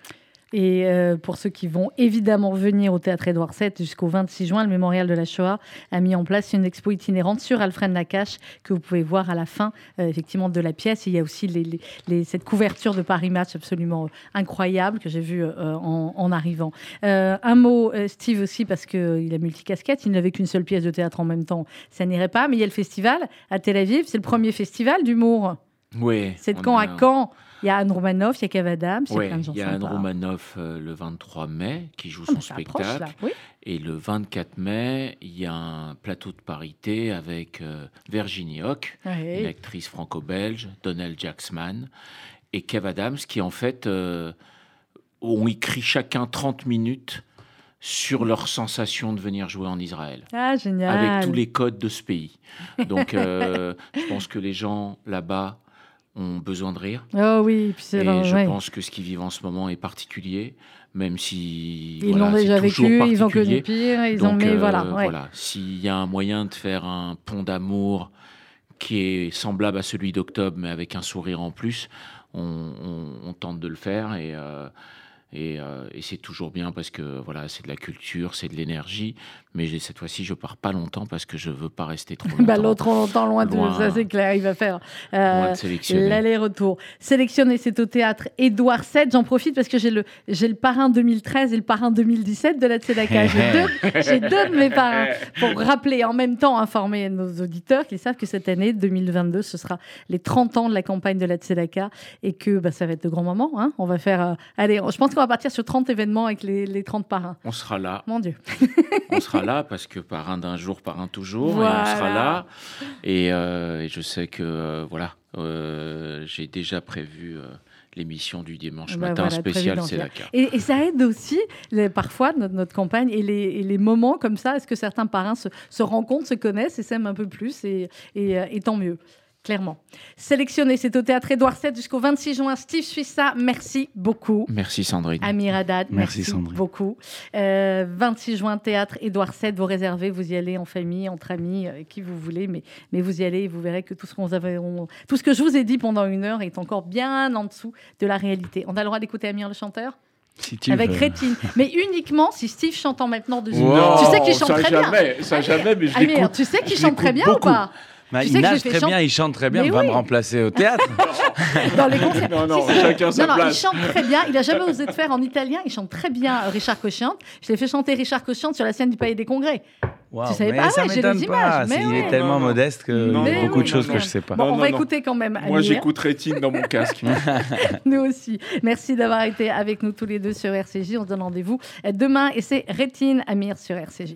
Et euh, pour ceux qui vont évidemment venir au Théâtre Édouard VII jusqu'au 26 juin, le Mémorial de la Shoah a mis en place une expo itinérante sur Alfred Nakache que vous pouvez voir à la fin euh, effectivement de la pièce. Il y a aussi les- les- les- cette couverture de Paris Match absolument euh, incroyable que j'ai vue euh, en, en arrivant. Un mot, Steve aussi, parce qu'il a multicasquette, il n'avait qu'une seule pièce de théâtre en même temps, ça n'irait pas. Mais il y a le festival à Tel Aviv, c'est le premier festival d'humour.
Oui.
C'est de quand
a-
à quand Il y a Anne Romanoff, il y a Kev Adams, il y a plein de gens
il y a Anne. Romanoff euh, le 23 mai qui joue
Ah,
son
approche,
spectacle.
Oui.
Et le 24 mai, il y a un plateau de parité avec euh, Virginie Hoc, une actrice franco-belge, Donnell Jacksman et Kev Adams, qui en fait euh, ont écrit chacun 30 minutes sur leur sensation de venir jouer en Israël,
Ah, génial.
avec tous les codes de ce pays. Donc euh, je pense que les gens là-bas ont besoin de rire.
Oh oui, puis c'est
Et
vrai,
je
ouais.
pense que ce qu'ils vivent en ce moment est particulier, même si
Ils
voilà,
l'ont déjà vécu, ils ont connu pire, ils
Donc,
ont mais
euh,
voilà, ouais.
S'il y a un moyen de faire un pont d'amour qui est semblable à celui d'octobre, mais avec un sourire en plus, on, on- on tente de le faire. Et, euh, Et, euh, et c'est toujours bien parce que voilà, c'est de la culture, c'est de l'énergie. Mais cette fois-ci, je pars pas longtemps parce que je veux pas rester trop longtemps.
Bah, L'autre longtemps loin de
Loin.
ça, c'est clair. Il va faire euh,
de sélectionner.
l'aller-retour. Sélectionné, c'est au théâtre Édouard VII. J'en profite parce que j'ai le, j'ai le parrain 2013 et le parrain 2017 de la Tzedaka. J'ai deux, j'ai deux de mes parrains pour rappeler en même temps informer nos auditeurs qu'ils savent que cette année 2022, ce sera les 30 ans de la campagne de la Tzedaka et que bah, ça va être de grands moments. hein. On va faire. euh, allez, je pense qu'on va partir sur 30 événements avec les, les 30 parrains.
On sera là.
Mon Dieu.
on sera là parce que par un d'un jour, par un toujours, et on sera là. Et, euh, et je sais que euh, voilà, euh, j'ai déjà prévu l'émission du dimanche
Bah
matin
voilà,
spécial
prévu
c'est la
dire. Et, et ça aide aussi, les- parfois, notre, notre campagne et les, et les moments comme ça, est-ce que certains parrains se, se rencontrent, se connaissent et s'aiment un peu plus, et, et, et tant mieux, clairement. Sélectionné, c'est au théâtre Édouard VII jusqu'au 26 juin. Steve Suissa, merci beaucoup.
Merci Sandrine.
Amir Haddad, merci,
Merci, Sandrine.
beaucoup. Euh, 26 juin, théâtre Édouard VII, vous réservez, vous y allez en famille, entre amis, euh, qui vous voulez, mais, mais vous y allez et vous verrez que tout ce, qu'on avait, on- tout ce que je vous ai dit pendant une heure est encore bien en dessous de la réalité. On a le droit d'écouter Amir le chanteur?
Si tu
avec
veux.
Rétine, mais uniquement si Steve chantant maintenant dessus.
Non,
tu sais qu'il chante très bien.
jamais, Ça jamais, mais je
Amir, tu sais qu'il chante très bien ou
beaucoup.
pas?
Bah,
Tu sais
il nage très bien, il chante très bien,
Mais
il va
oui.
me remplacer au théâtre.
dans les concerts
Non, non,
Si,
chacun sa
Non, non, il chante très bien. Il a jamais osé de faire en italien. Il chante très bien euh, Richard Cochiante. Je l'ai fait chanter Richard Cochiante sur la scène du Palais des Congrès.
Waouh,
Tu savais
mais
pas
ça
Ouais, j'ai
m'étonne
les
pas.
images, mais
il
ouais.
est tellement
Non, non.
modeste que
Non,
il y a
non,
beaucoup de
non,
choses
non,
que je sais pas.
Bon, on
non,
va
non.
écouter quand même.
Moi,
Amir.
j'écoute Rétine dans mon casque.
Nous aussi. Merci d'avoir été avec nous tous les deux sur RCJ. On se donne rendez-vous demain et c'est Rétine Amir sur RCJ.